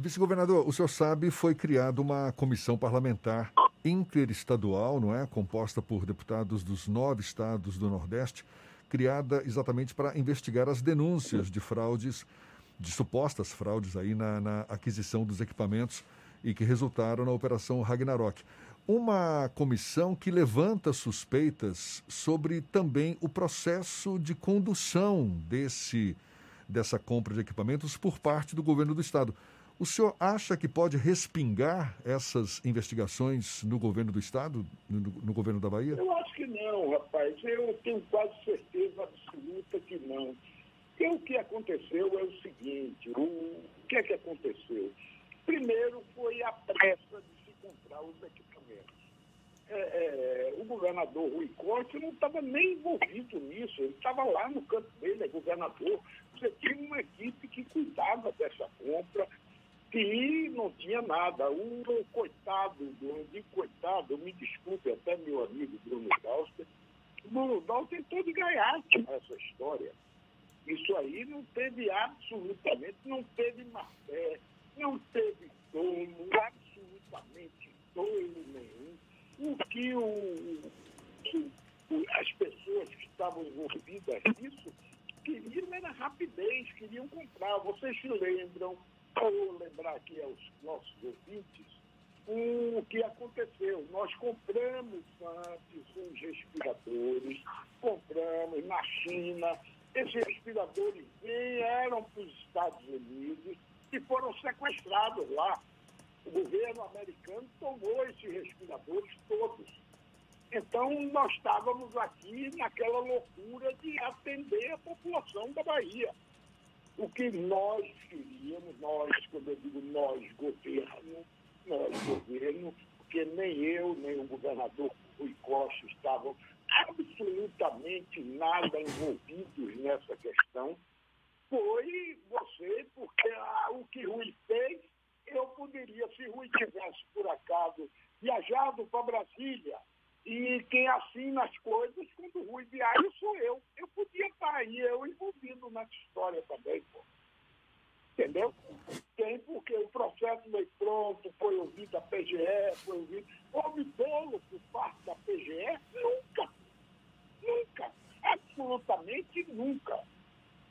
Vice-governador, o senhor sabe, foi criada uma comissão parlamentar interestadual, não é? Composta por deputados dos nove estados do Nordeste, criada exatamente para investigar as denúncias de fraudes, de supostas fraudes aí na, na aquisição dos equipamentos e que resultaram na Operação Ragnarok. Uma comissão que levanta suspeitas sobre também o processo de condução desse, dessa compra de equipamentos por parte do governo do estado. O senhor acha que pode respingar essas investigações no governo do estado, no, no governo da Bahia? Eu acho que não, rapaz. Eu tenho quase certeza absoluta que não. Porque o que aconteceu é o seguinte: o, que é que aconteceu? Primeiro foi a pressa de se comprar os equipamentos. É, é, o governador Rui Costa não estava nem envolvido nisso, ele estava lá no canto dele, é governador. Você tinha uma equipe que cuidava dessa compra, que não tinha nada. O coitado, digo coitado, me desculpe até meu amigo Bruno Dalster, o Bruno Dalster tentou de gaiato nessa história. Isso aí não teve absolutamente, não teve má fé, não teve dono, absolutamente dono nenhum. O que o, o- as pessoas que estavam envolvidas nisso queriam era rapidez, queriam comprar. Vocês se lembram, vou lembrar aqui aos nossos ouvintes, o que aconteceu. Nós compramos antes uns respiradores, compramos na China. Esses respiradores vieram para os Estados Unidos e foram sequestrados lá. O governo americano tomou esses respiradores todos. Então, nós estávamos aqui naquela loucura de atender a população da Bahia. O que nós queríamos, nós, quando eu digo nós, governo, nós, governo, porque nem eu, nem o governador Rui Costa estavam absolutamente nada envolvidos nessa questão, foi você, porque ah, o que Rui fez, eu poderia, se Rui tivesse, por acaso, viajado para Brasília, e quem assina as coisas, quando Rui viaja, sou eu. Eu podia estar aí, eu envolvido nessa história também, pô. Entendeu? Tem porque o processo foi pronto, foi ouvido a PGE, foi ouvido. Houve bolo por parte da PGE? Nunca. Nunca. Absolutamente nunca.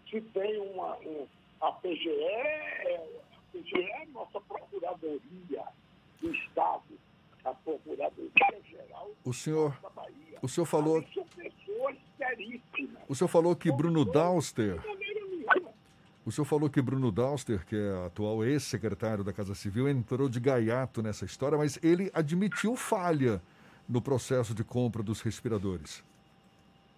Se tem uma. um- a PGE, é- a PGE é a nossa Procuradoria do Estado, a Procuradoria Geral O senhor, da Bahia. o senhor falou, São pessoas seríssimas. o senhor falou que Bruno Dauster, De o senhor falou que Bruno Dauster, que é atual ex-secretário da Casa Civil, entrou de gaiato nessa história, mas ele admitiu falha no processo de compra dos respiradores.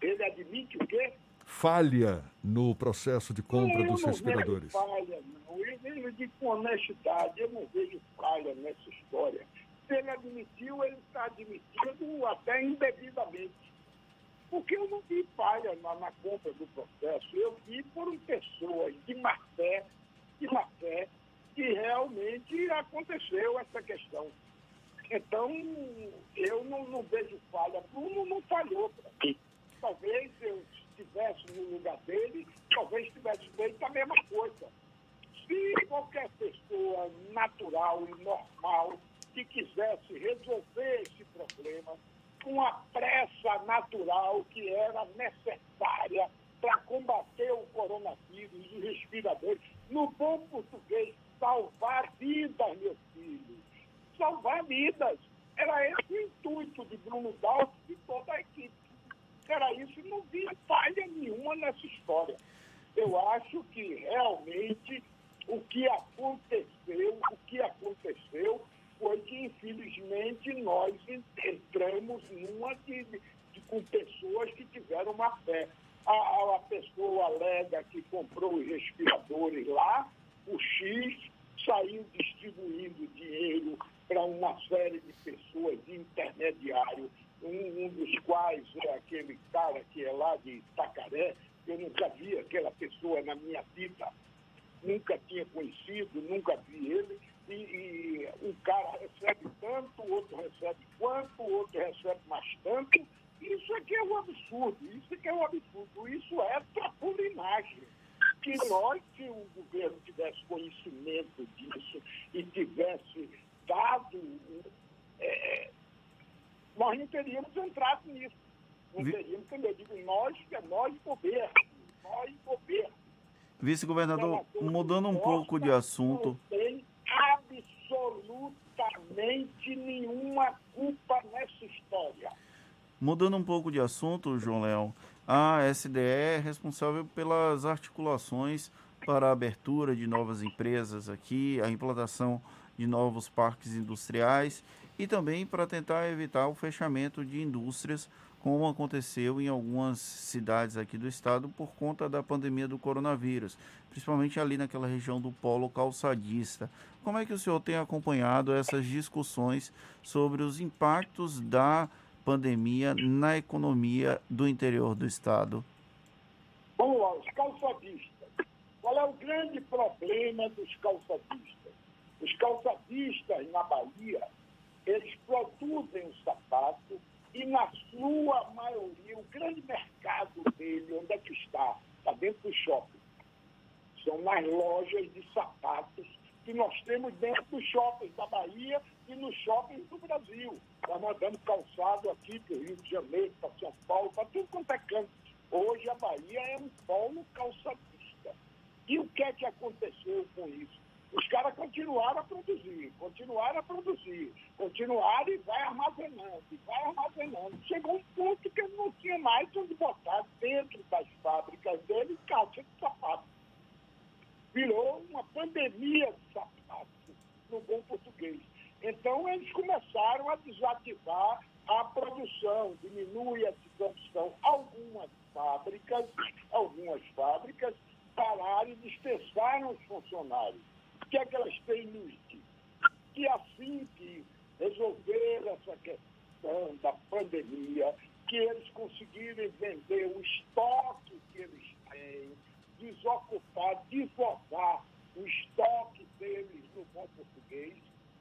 Ele admite o quê? Falha no processo de compra Não, eu dos não respiradores. vejo falha, não. Eu, digo com honestidade, eu não vejo falha nessa história. Se ele admitiu, ele está admitindo até indevidamente. Porque eu não vi falha na, na compra do processo. Eu vi foram pessoas de má fé, de má fé, que realmente aconteceu essa questão. Então, eu não, não vejo falha. Bruno não falhou para mim. Talvez eu estivesse no lugar dele, talvez tivesse feito a mesma coisa. Se qualquer pessoa natural e normal que quisesse resolver esse problema com a pressa natural que era necessária para combater o coronavírus e os respiradores, no bom português, salvar vidas, meu filho. Salvar vidas. Era esse o intuito de Bruno Dalto e de toda a equipe. Era isso e não vi falha nenhuma nessa história. Eu acho que realmente o que aconteceu, o que aconteceu foi que, infelizmente, nós entramos numa de, de, com pessoas que tiveram má fé. A, a pessoa alega que comprou os respiradores lá, o X saiu distribuindo dinheiro para uma série de pessoas de intermediário, um, um, dos quais é aquele cara que é lá de Itacaré, eu nunca vi aquela pessoa na minha vida, nunca tinha conhecido, nunca vi ele, e, e um cara recebe tanto, o outro recebe quanto, o outro recebe mais tanto. Isso aqui é um absurdo, isso aqui é um absurdo, isso é trapulinagem. Que nós, se o governo tivesse conhecimento disso e tivesse dado, é, nós não teríamos entrado nisso. Não teríamos, como eu digo, nós, que é nós governo, nós governo. Vice-governador, mudando um pouco de assunto. Não tem absolutamente nenhuma culpa nessa história. Mudando um pouco de assunto, João Leão, a SDE é responsável pelas articulações para a abertura de novas empresas aqui, a implantação de novos parques industriais e também para tentar evitar o fechamento de indústrias, como aconteceu em algumas cidades aqui do estado por conta da pandemia do coronavírus, principalmente ali naquela região do polo calçadista. Como é que o senhor tem acompanhado essas discussões sobre os impactos da pandemia na economia do interior do estado? Lá, os calçadistas. Qual é o grande problema dos calçadistas? Os calçadistas na Bahia, eles produzem o sapato e na sua maioria, o grande mercado dele, onde é que está? Está dentro do shopping. São nas lojas de sapatos que nós temos dentro dos shoppings da Bahia e nos shoppings do Brasil. Nós mandamos calçado aqui para o Rio de Janeiro, para São Paulo, para tudo quanto é canto. Hoje a Bahia é um polo calçadista. E o que é que aconteceu com isso? Os caras continuaram a produzir, continuaram a produzir, continuaram e vai armazenando, e vai armazenando. Chegou um ponto que não tinha mais onde botar dentro das fábricas dele caixa de sapato. Virou uma pandemia de sapato, no bom português. Então eles começaram a desativar a produção, diminui a produção. Algumas fábricas, algumas fábricas pararam e dispensaram os funcionários que é que elas têm no estilo? Que assim que resolver essa questão da pandemia, que eles conseguirem vender o estoque que eles têm, desocupar, desovar o estoque deles no bom português,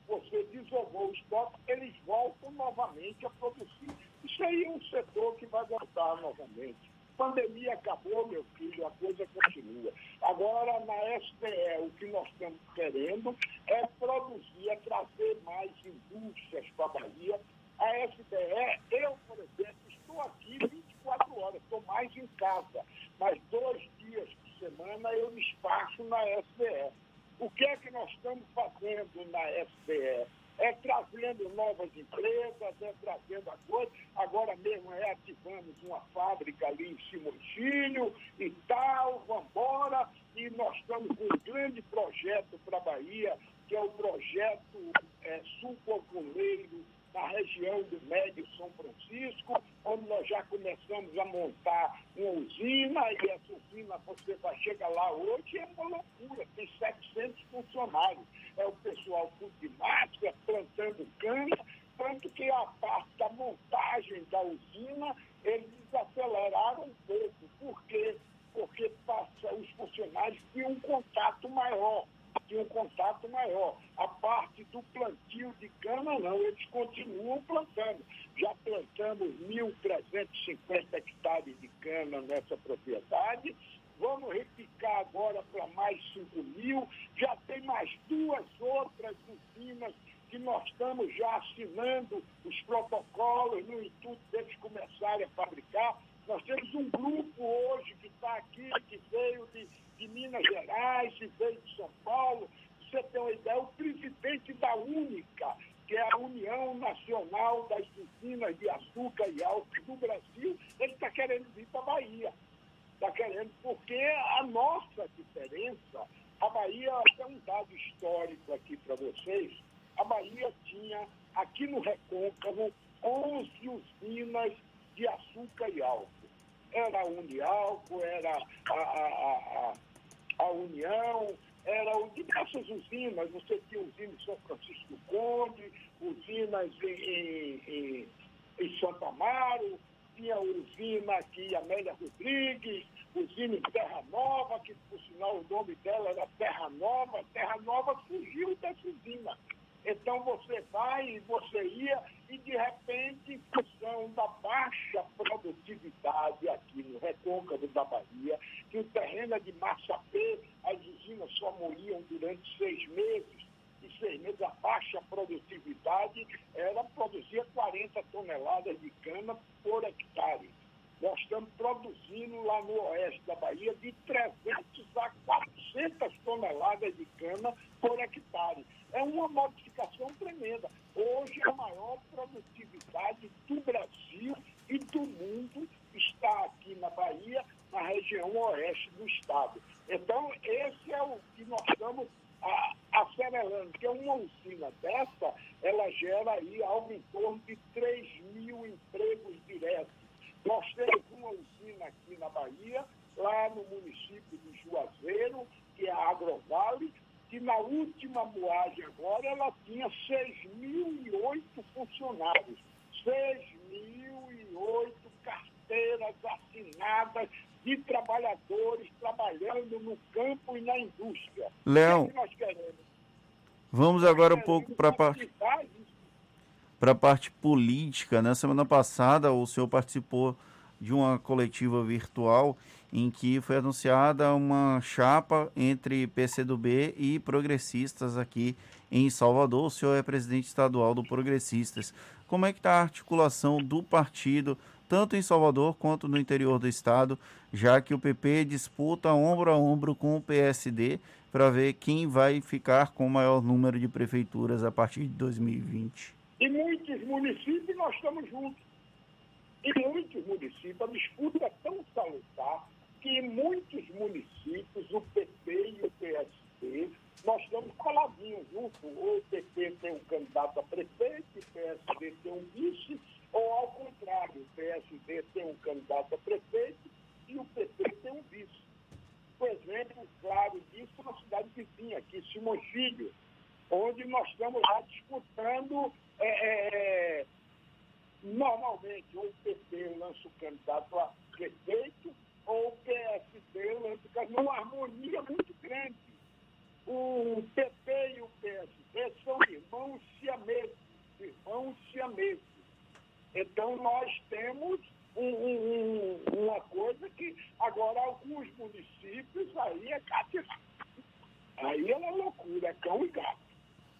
você desovou o estoque, eles voltam novamente a produzir. Isso aí é um setor que vai voltar novamente pandemia acabou, meu filho, a coisa continua. Agora, na SPE, o que nós estamos querendo é produzir, é trazer mais indústrias para a Bahia. A SBE, eu, por exemplo, estou aqui 24 horas, estou mais em casa, mas dois dias por semana eu me espaço na SBE. O que é que nós estamos fazendo na SBE? É trazendo novas empresas, é trazendo a coisa. Agora mesmo reativamos uma fábrica ali em Simoncílio e tal, vamos embora. E nós estamos com um grande projeto para a Bahia, que é o projeto é, sucoculeiro na região do Médio São Francisco, onde nós já começamos a montar uma usina, e essa usina você vai chegar lá hoje, é uma loucura, tem 700 funcionários. É o pessoal tudo de máscara, plantando cana, tanto que a parte da montagem da usina, eles desaceleraram um pouco. Por quê? Porque passa, os funcionários tinham um contato maior tinha um contato maior. A parte do plantio de cana, não, eles continuam plantando. Já plantamos 1.350 hectares de cana nessa propriedade, vamos repicar agora para mais 5 mil, já tem mais duas outras usinas que nós estamos já assinando os protocolos no intuito deles começarem a fabricar. Nós temos um grupo hoje que está aqui, que veio de de Minas Gerais, veio de São Paulo. Você tem uma ideia, o presidente da Única, que é a União Nacional das Usinas de Açúcar e Álcool do Brasil, ele está querendo vir para a Bahia. Está querendo, porque a nossa diferença, a Bahia, tem um dado histórico aqui para vocês, a Bahia tinha, aqui no Recôncavo, 11 usinas de açúcar e álcool. Era a Uniálcool, era a, a, a União, eram diversas usinas. Você tinha usina em São Francisco Conde, usinas em, em, em, em Santo Amaro, tinha usina aqui, Amélia Rodrigues, usina em Terra Nova, que por sinal o nome dela era Terra Nova. Terra Nova fugiu dessa usina. Então você vai e você ia e de repente, em função da baixa produtividade aqui no recôncavo da Bahia, que o terreno é de massapê, as usinas só morriam durante seis meses, e seis meses a baixa produtividade era produzir 40 toneladas de cana por hectare. Nós estamos produzindo lá no oeste da Bahia de 300 a 400 toneladas de cana por hectare. É uma modificação tremenda. Hoje a maior produtividade do Brasil e do mundo está aqui na Bahia, na região oeste do estado. Então, esse é o que nós estamos a, acelerando, que uma usina dessa, ela gera aí algo em torno de 3 mil empregos diretos. Nós temos uma usina aqui na Bahia, lá no município de Juazeiro, que é a Agrovale, que na última moagem agora ela tinha 6.008 funcionários, 6.008 carteiras assinadas de trabalhadores trabalhando no campo e na indústria. Léo, O que, é que nós queremos? Vamos agora um pouco para a parte para a parte política. Na semana passada, o senhor participou de uma coletiva virtual em que foi anunciada uma chapa entre PCdoB e progressistas aqui em Salvador. O senhor é presidente estadual do Progressistas. Como é que está a articulação do partido, tanto em Salvador quanto no interior do estado, já que o PP disputa ombro a ombro com o PSD para ver quem vai ficar com o maior número de prefeituras a partir de 2020? Em muitos municípios nós estamos juntos. Em muitos municípios a disputa é tão salutar que em muitos municípios o PP e o PSD nós estamos coladinhos juntos. Ou o PP tem um candidato a prefeito, o PSD tem um vice, ou ao contrário, o PSD tem um candidato a prefeito e o PP tem um vice. Por exemplo, claro disso na cidade vizinha, aqui, Simões Filho, onde nós estamos lá disputando é, é, normalmente ou o PT lança o candidato a prefeito ou lança o candidato numa harmonia muito grande. O PP e o PSD são irmãos siameses, irmãos siameses. Então nós temos um, um, uma coisa que agora alguns municípios aí é cativar. Aí é uma loucura, é cão e gato,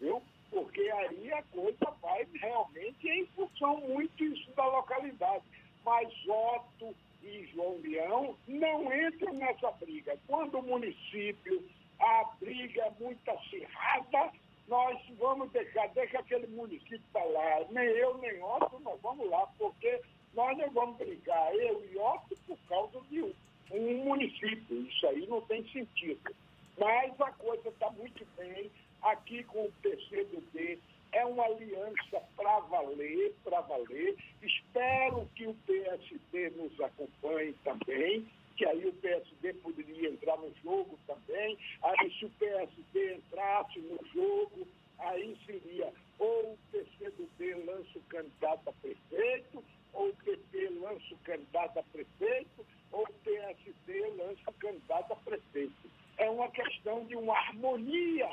viu? Porque aí a coisa vai realmente em função muito isso da localidade. Mas Otto e João Leão não entram nessa briga. Quando o município, a briga é muito acirrada, nós vamos deixar, deixa aquele município para lá. Nem eu, nem Otto, nós vamos lá, porque nós não vamos brigar, eu e Otto, por causa de um, um município. Isso aí não tem sentido. Mas a coisa está muito bem aqui com o PCdoB. É uma aliança para valer, para valer. Espero que o PSD nos acompanhe também, que aí o PSD poderia entrar no jogo também. Aí se o PSD entrasse no jogo, aí seria ou o PCdoB lança o candidato a prefeito, ou o PP lança o candidato a prefeito, ou o PSD lança o candidato a prefeito. É uma questão de uma harmonia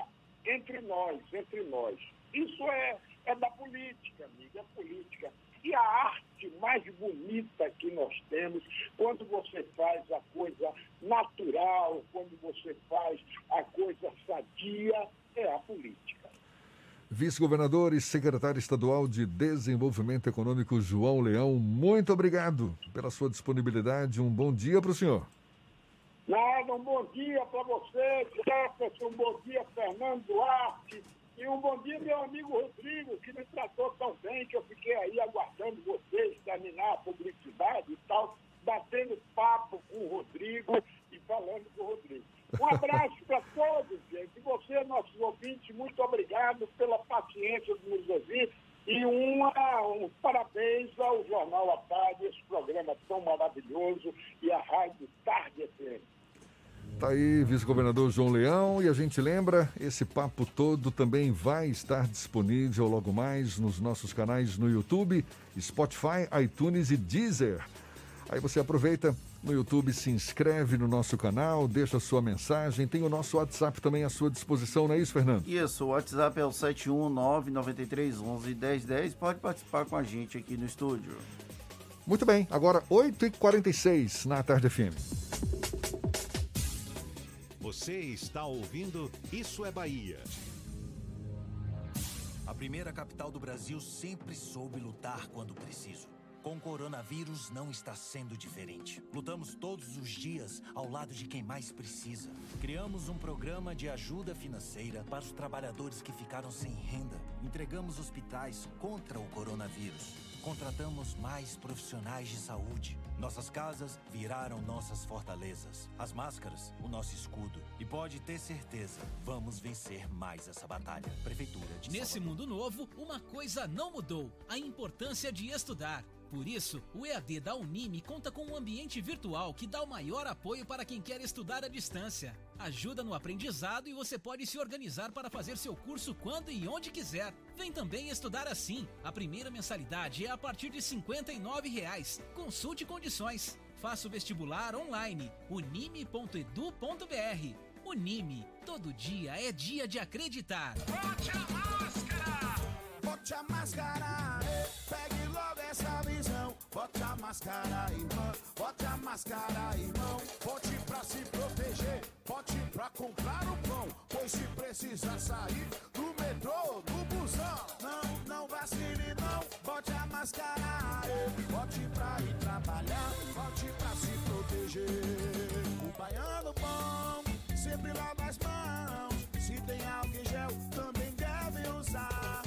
entre nós, entre nós. Isso é, é da política, amiga, é política. E a arte mais bonita que nós temos, quando você faz a coisa natural, quando você faz a coisa sadia, é a política. Vice-governador e secretário estadual de Desenvolvimento Econômico, João Leão, muito obrigado pela sua disponibilidade. Um bom dia para o senhor. Nada, um bom dia para você, Jefferson, um bom dia, Fernando Duarte, e um bom dia, meu amigo Rodrigo, que me tratou tão bem que eu fiquei aí aguardando vocês terminar a publicidade e tal, batendo papo com o Rodrigo e falando com o Rodrigo. Um abraço para todos, gente. E você, nossos ouvintes, muito obrigado pela paciência de nos ouvir. E uma, um parabéns ao Jornal à Tarde, esse programa tão maravilhoso, e a Rádio Tarde FM. Tá aí, vice-governador João Leão, e a gente lembra, esse papo todo também vai estar disponível logo mais nos nossos canais no YouTube, Spotify, iTunes e Deezer. Aí você aproveita no YouTube, se inscreve no nosso canal, deixa sua mensagem, tem o nosso WhatsApp também à sua disposição, não é isso, Fernando? Isso, o WhatsApp é o 71993111010, pode participar com a gente aqui no estúdio. Muito bem, agora 8h46 na Tarde FM. Você está ouvindo Isso é Bahia. A primeira capital do Brasil sempre soube lutar quando preciso. Com o coronavírus não está sendo diferente. Lutamos todos os dias ao lado de quem mais precisa. Criamos um programa de ajuda financeira para os trabalhadores que ficaram sem renda. Entregamos hospitais contra o coronavírus. Contratamos mais profissionais de saúde. Nossas casas viraram nossas fortalezas. As máscaras, o nosso escudo. E pode ter certeza, vamos vencer mais essa batalha. Prefeitura de Nesse Salvador. mundo novo, uma coisa não mudou: a importância de estudar. Por isso, o EAD da Unime conta com um ambiente virtual que dá o maior apoio para quem quer estudar à distância. Ajuda no aprendizado e você pode se organizar para fazer seu curso quando e onde quiser. Vem também estudar assim. A primeira mensalidade é a partir de 59 reais. Consulte condições. Faça o vestibular online. unime.edu.br. Unime. Todo dia é dia de acreditar. Bote a máscara, eh, pegue logo essa visão. Bote a máscara, irmão. Bote a máscara, irmão. Bote pra se proteger, bote pra comprar o pão. Pois se precisar sair do metrô, do busão. Não, não vacile, não. Bote a máscara, eh, bote pra ir trabalhar. Bote pra se proteger. O baiano bom sempre lava as mãos. Se tem álcool em gel, também deve usar.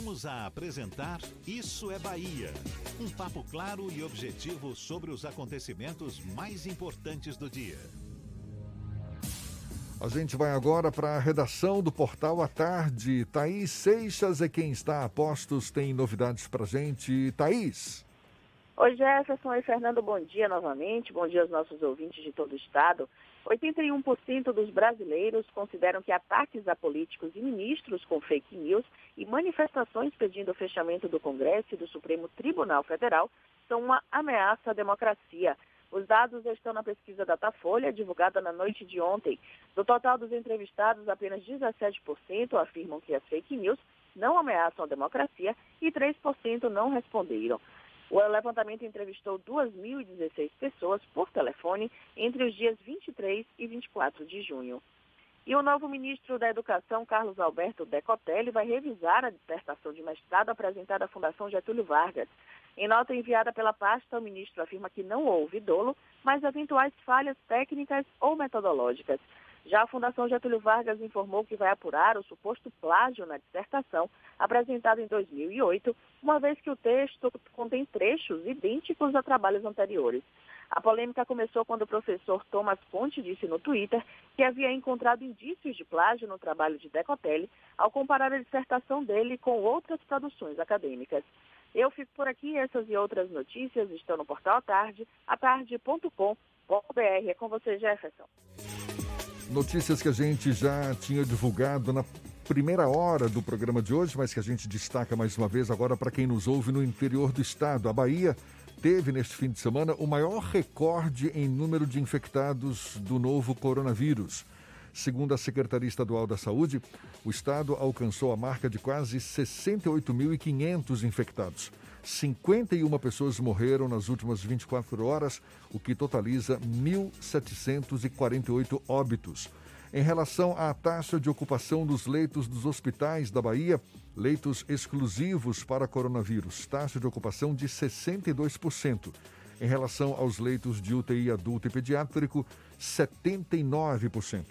Voltamos a apresentar Isso é Bahia. Um papo claro e objetivo sobre os acontecimentos mais importantes do dia. A gente vai agora para a redação do Portal à Tarde. Thaís Seixas é quem está a postos, tem novidades para gente. Thaís. Oi, Jefferson e Fernando, bom dia novamente. Bom dia aos nossos ouvintes de todo o estado. 81% dos brasileiros consideram que ataques a políticos e ministros com fake news e manifestações pedindo o fechamento do Congresso e do Supremo Tribunal Federal são uma ameaça à democracia. Os dados estão na pesquisa Datafolha, divulgada na noite de ontem. Do total dos entrevistados, apenas 17% afirmam que as fake news não ameaçam a democracia e 3% não responderam. O levantamento entrevistou 2.016 pessoas por telefone entre os dias 23 e 24 de junho. E o novo ministro da Educação, Carlos Alberto Decotelli, vai revisar a dissertação de mestrado apresentada à Fundação Getúlio Vargas. Em nota enviada pela pasta, o ministro afirma que não houve dolo, mas eventuais falhas técnicas ou metodológicas. Já a Fundação Getúlio Vargas informou que vai apurar o suposto plágio na dissertação apresentada em 2008, uma vez que o texto contém trechos idênticos a trabalhos anteriores. A polêmica começou quando o professor Thomas Ponte disse no Twitter que havia encontrado indícios de plágio no trabalho de Decotelli ao comparar a dissertação dele com outras produções acadêmicas. Eu fico por aqui, essas e outras notícias estão no portal tarde, atarde.com.br. É com você, Jefferson. Notícias que a gente já tinha divulgado na primeira hora do programa de hoje, mas que a gente destaca mais uma vez agora para quem nos ouve no interior do estado. A Bahia teve neste fim de semana o maior recorde em número de infectados do novo coronavírus. Segundo a Secretaria Estadual da Saúde, o estado alcançou a marca de quase 68.500 infectados. 51 pessoas morreram nas últimas 24 horas, o que totaliza 1.748 óbitos. Em relação à taxa de ocupação dos leitos dos hospitais da Bahia, leitos exclusivos para coronavírus, taxa de ocupação de 62%. Em relação aos leitos de UTI adulto e pediátrico, 79%.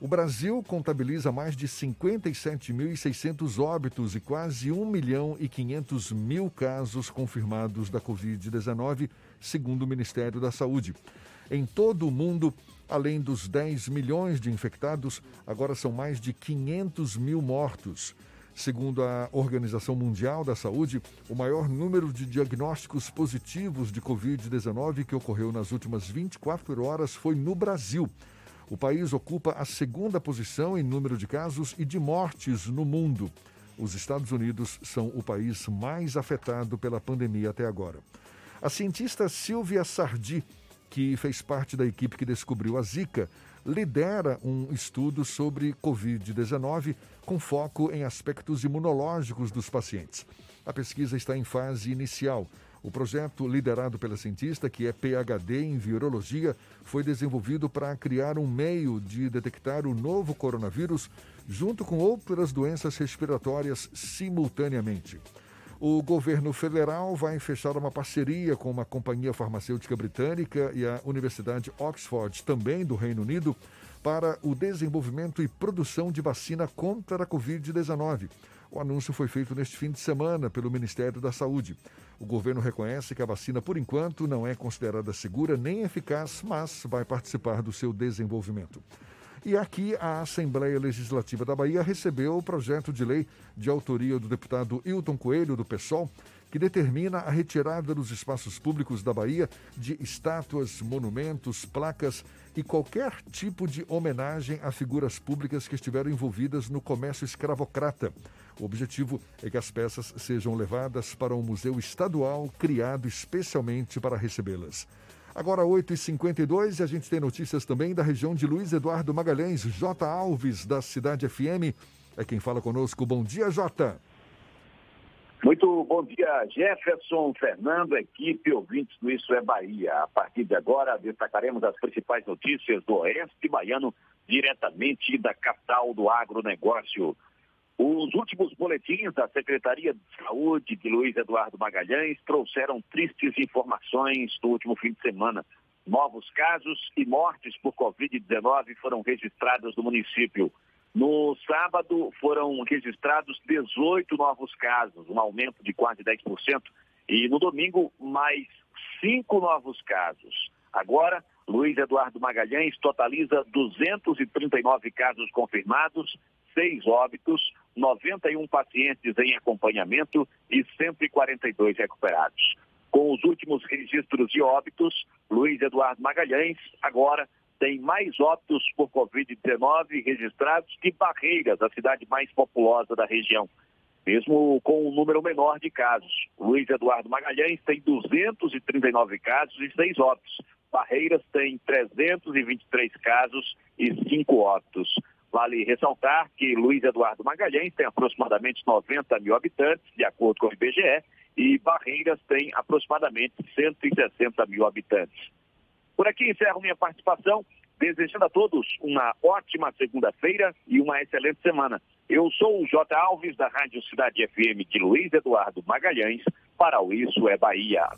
O Brasil contabiliza mais de 57.600 óbitos e quase 1 milhão e 500 mil casos confirmados da Covid-19, segundo o Ministério da Saúde. Em todo o mundo, além dos 10 milhões de infectados, agora são mais de 500 mil mortos. Segundo a Organização Mundial da Saúde, o maior número de diagnósticos positivos de Covid-19 que ocorreu nas últimas 24 horas foi no Brasil. O país ocupa a segunda posição em número de casos e de mortes no mundo. Os Estados Unidos são o país mais afetado pela pandemia até agora. A cientista Silvia Sardi, que fez parte da equipe que descobriu a Zika, lidera um estudo sobre Covid-19 com foco em aspectos imunológicos dos pacientes. A pesquisa está em fase inicial o projeto, liderado pela cientista, que é PhD em virologia, foi desenvolvido para criar um meio de detectar o novo coronavírus junto com outras doenças respiratórias simultaneamente. O governo federal vai fechar uma parceria com uma companhia farmacêutica britânica e a Universidade Oxford, também do Reino Unido, para o desenvolvimento e produção de vacina contra a Covid-19. O anúncio foi feito neste fim de semana pelo Ministério da Saúde. O governo reconhece que a vacina, por enquanto, não é considerada segura nem eficaz, mas vai participar do seu desenvolvimento. E aqui a Assembleia Legislativa da Bahia recebeu o projeto de lei de autoria do deputado Hilton Coelho, do PSOL, que determina a retirada dos espaços públicos da Bahia de estátuas, monumentos, placas e qualquer tipo de homenagem a figuras públicas que estiveram envolvidas no comércio escravocrata. O objetivo é que as peças sejam levadas para um museu estadual criado especialmente para recebê-las. Agora 8h52 e a gente tem notícias também da região de Luiz Eduardo Magalhães, J. Alves, da Cidade FM. É quem fala conosco. Bom dia, Jota. Muito bom dia, Jefferson, Fernando, equipe, ouvintes do Isso é Bahia. A partir de agora, destacaremos as principais notícias do Oeste Baiano, diretamente da capital do agronegócio. Os últimos boletins da Secretaria de Saúde de Luiz Eduardo Magalhães trouxeram tristes informações do último fim de semana. Novos casos e mortes por Covid-19 foram registrados no município. No sábado foram registrados 18 novos casos, um aumento de quase 10%, e no domingo mais cinco novos casos. Agora, Luiz Eduardo Magalhães totaliza 239 casos confirmados, seis óbitos, 91 pacientes em acompanhamento e 142 recuperados. Com os últimos registros de óbitos, Luiz Eduardo Magalhães agora tem mais óbitos por Covid-19 registrados que Barreiras, a cidade mais populosa da região, mesmo com um número menor de casos. Luiz Eduardo Magalhães tem 239 casos e 6 óbitos. Barreiras tem 323 casos e 5 óbitos. Vale ressaltar que Luiz Eduardo Magalhães tem aproximadamente 90 mil habitantes, de acordo com o IBGE, e Barreiras tem aproximadamente 160 mil habitantes. Por aqui encerro minha participação, desejando a todos uma ótima segunda-feira e uma excelente semana. Eu sou o J. Alves, da Rádio Cidade FM de Luiz Eduardo Magalhães, para o Isso é Bahia.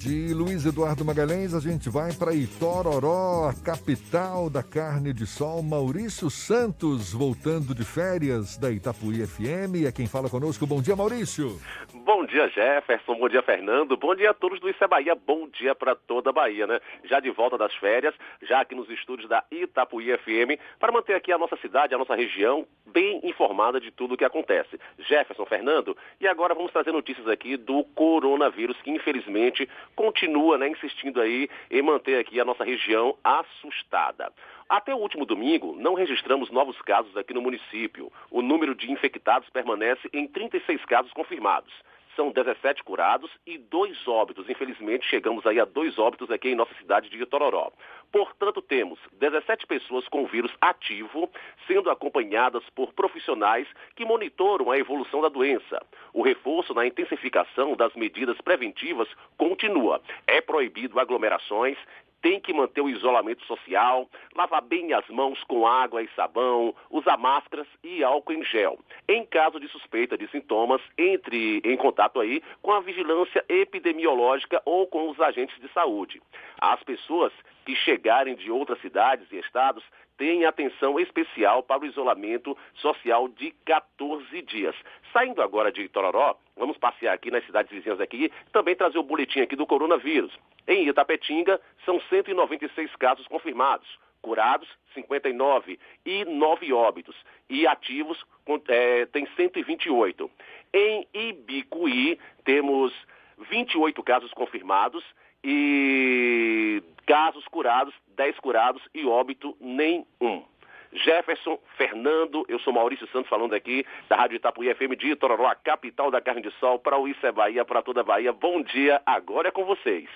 De Luiz Eduardo Magalhães, a gente vai para Itororó, a capital da carne de sol. Maurício Santos, voltando de férias da Itapuí FM. É quem fala conosco. Bom dia, Maurício. Bom dia, Jefferson. Bom dia, Fernando. Bom dia a todos do Isso é Bahia. Bom dia para toda a Bahia, né? Já de volta das férias, já aqui nos estúdios da Itapuí FM, para manter aqui a nossa cidade, a nossa região bem informada de tudo o que acontece. Jefferson, Fernando, e agora vamos trazer notícias aqui do coronavírus, que infelizmente continua né, insistindo aí em manter aqui a nossa região assustada. Até o último domingo, não registramos novos casos aqui no município. O número de infectados permanece em 36 casos confirmados. São 17 curados e dois óbitos. Infelizmente, chegamos aí a dois óbitos aqui em nossa cidade de Itororó. Portanto, temos 17 pessoas com vírus ativo, sendo acompanhadas por profissionais que monitoram a evolução da doença. O reforço na intensificação das medidas preventivas continua. É proibido aglomerações, tem que manter o isolamento social, lavar bem as mãos com água e sabão, usar máscaras e álcool em gel. Em caso de suspeita de sintomas, entre em contato aí com a vigilância epidemiológica ou com os agentes de saúde. As pessoas que chegarem de outras cidades e estados têm atenção especial para o isolamento social de 14 dias. Saindo agora de Itororó, vamos passear aqui nas cidades vizinhas aqui, também trazer o boletim aqui do coronavírus. Em Itapetinga, são 196 casos confirmados, curados 59 e 9 óbitos, e ativos é, tem 128. Em Ibicuí, temos 28 casos confirmados e casos curados, 10 curados e óbito nenhum. Jefferson, Fernando, eu sou Maurício Santos falando aqui da Rádio Itapuí FM de Itororó, a capital da carne de sol, para o Isso é Bahia, para toda a Bahia. Bom dia, agora é com vocês.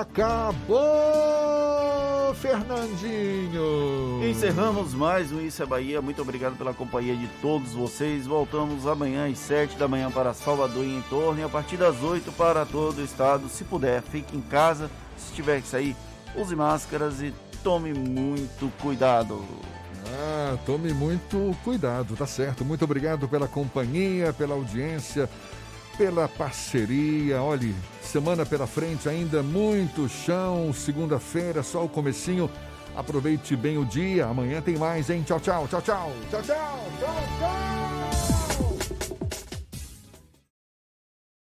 Acabou, Fernandinho! Encerramos mais um Isso é Bahia. Muito obrigado pela companhia de todos vocês. Voltamos amanhã às 7 da manhã para Salvador e em torno e a partir das 8 para todo o estado. Se puder, fique em casa. Se tiver que sair, use máscaras e tome muito cuidado. Ah, tome muito cuidado, tá certo. Muito obrigado pela companhia, pela audiência, pela parceria. Olhe, semana pela frente ainda muito chão. Segunda-feira, só o comecinho. Aproveite bem o dia. Amanhã tem mais, hein? Tchau, tchau, tchau, tchau. Tchau, tchau, tchau, tchau.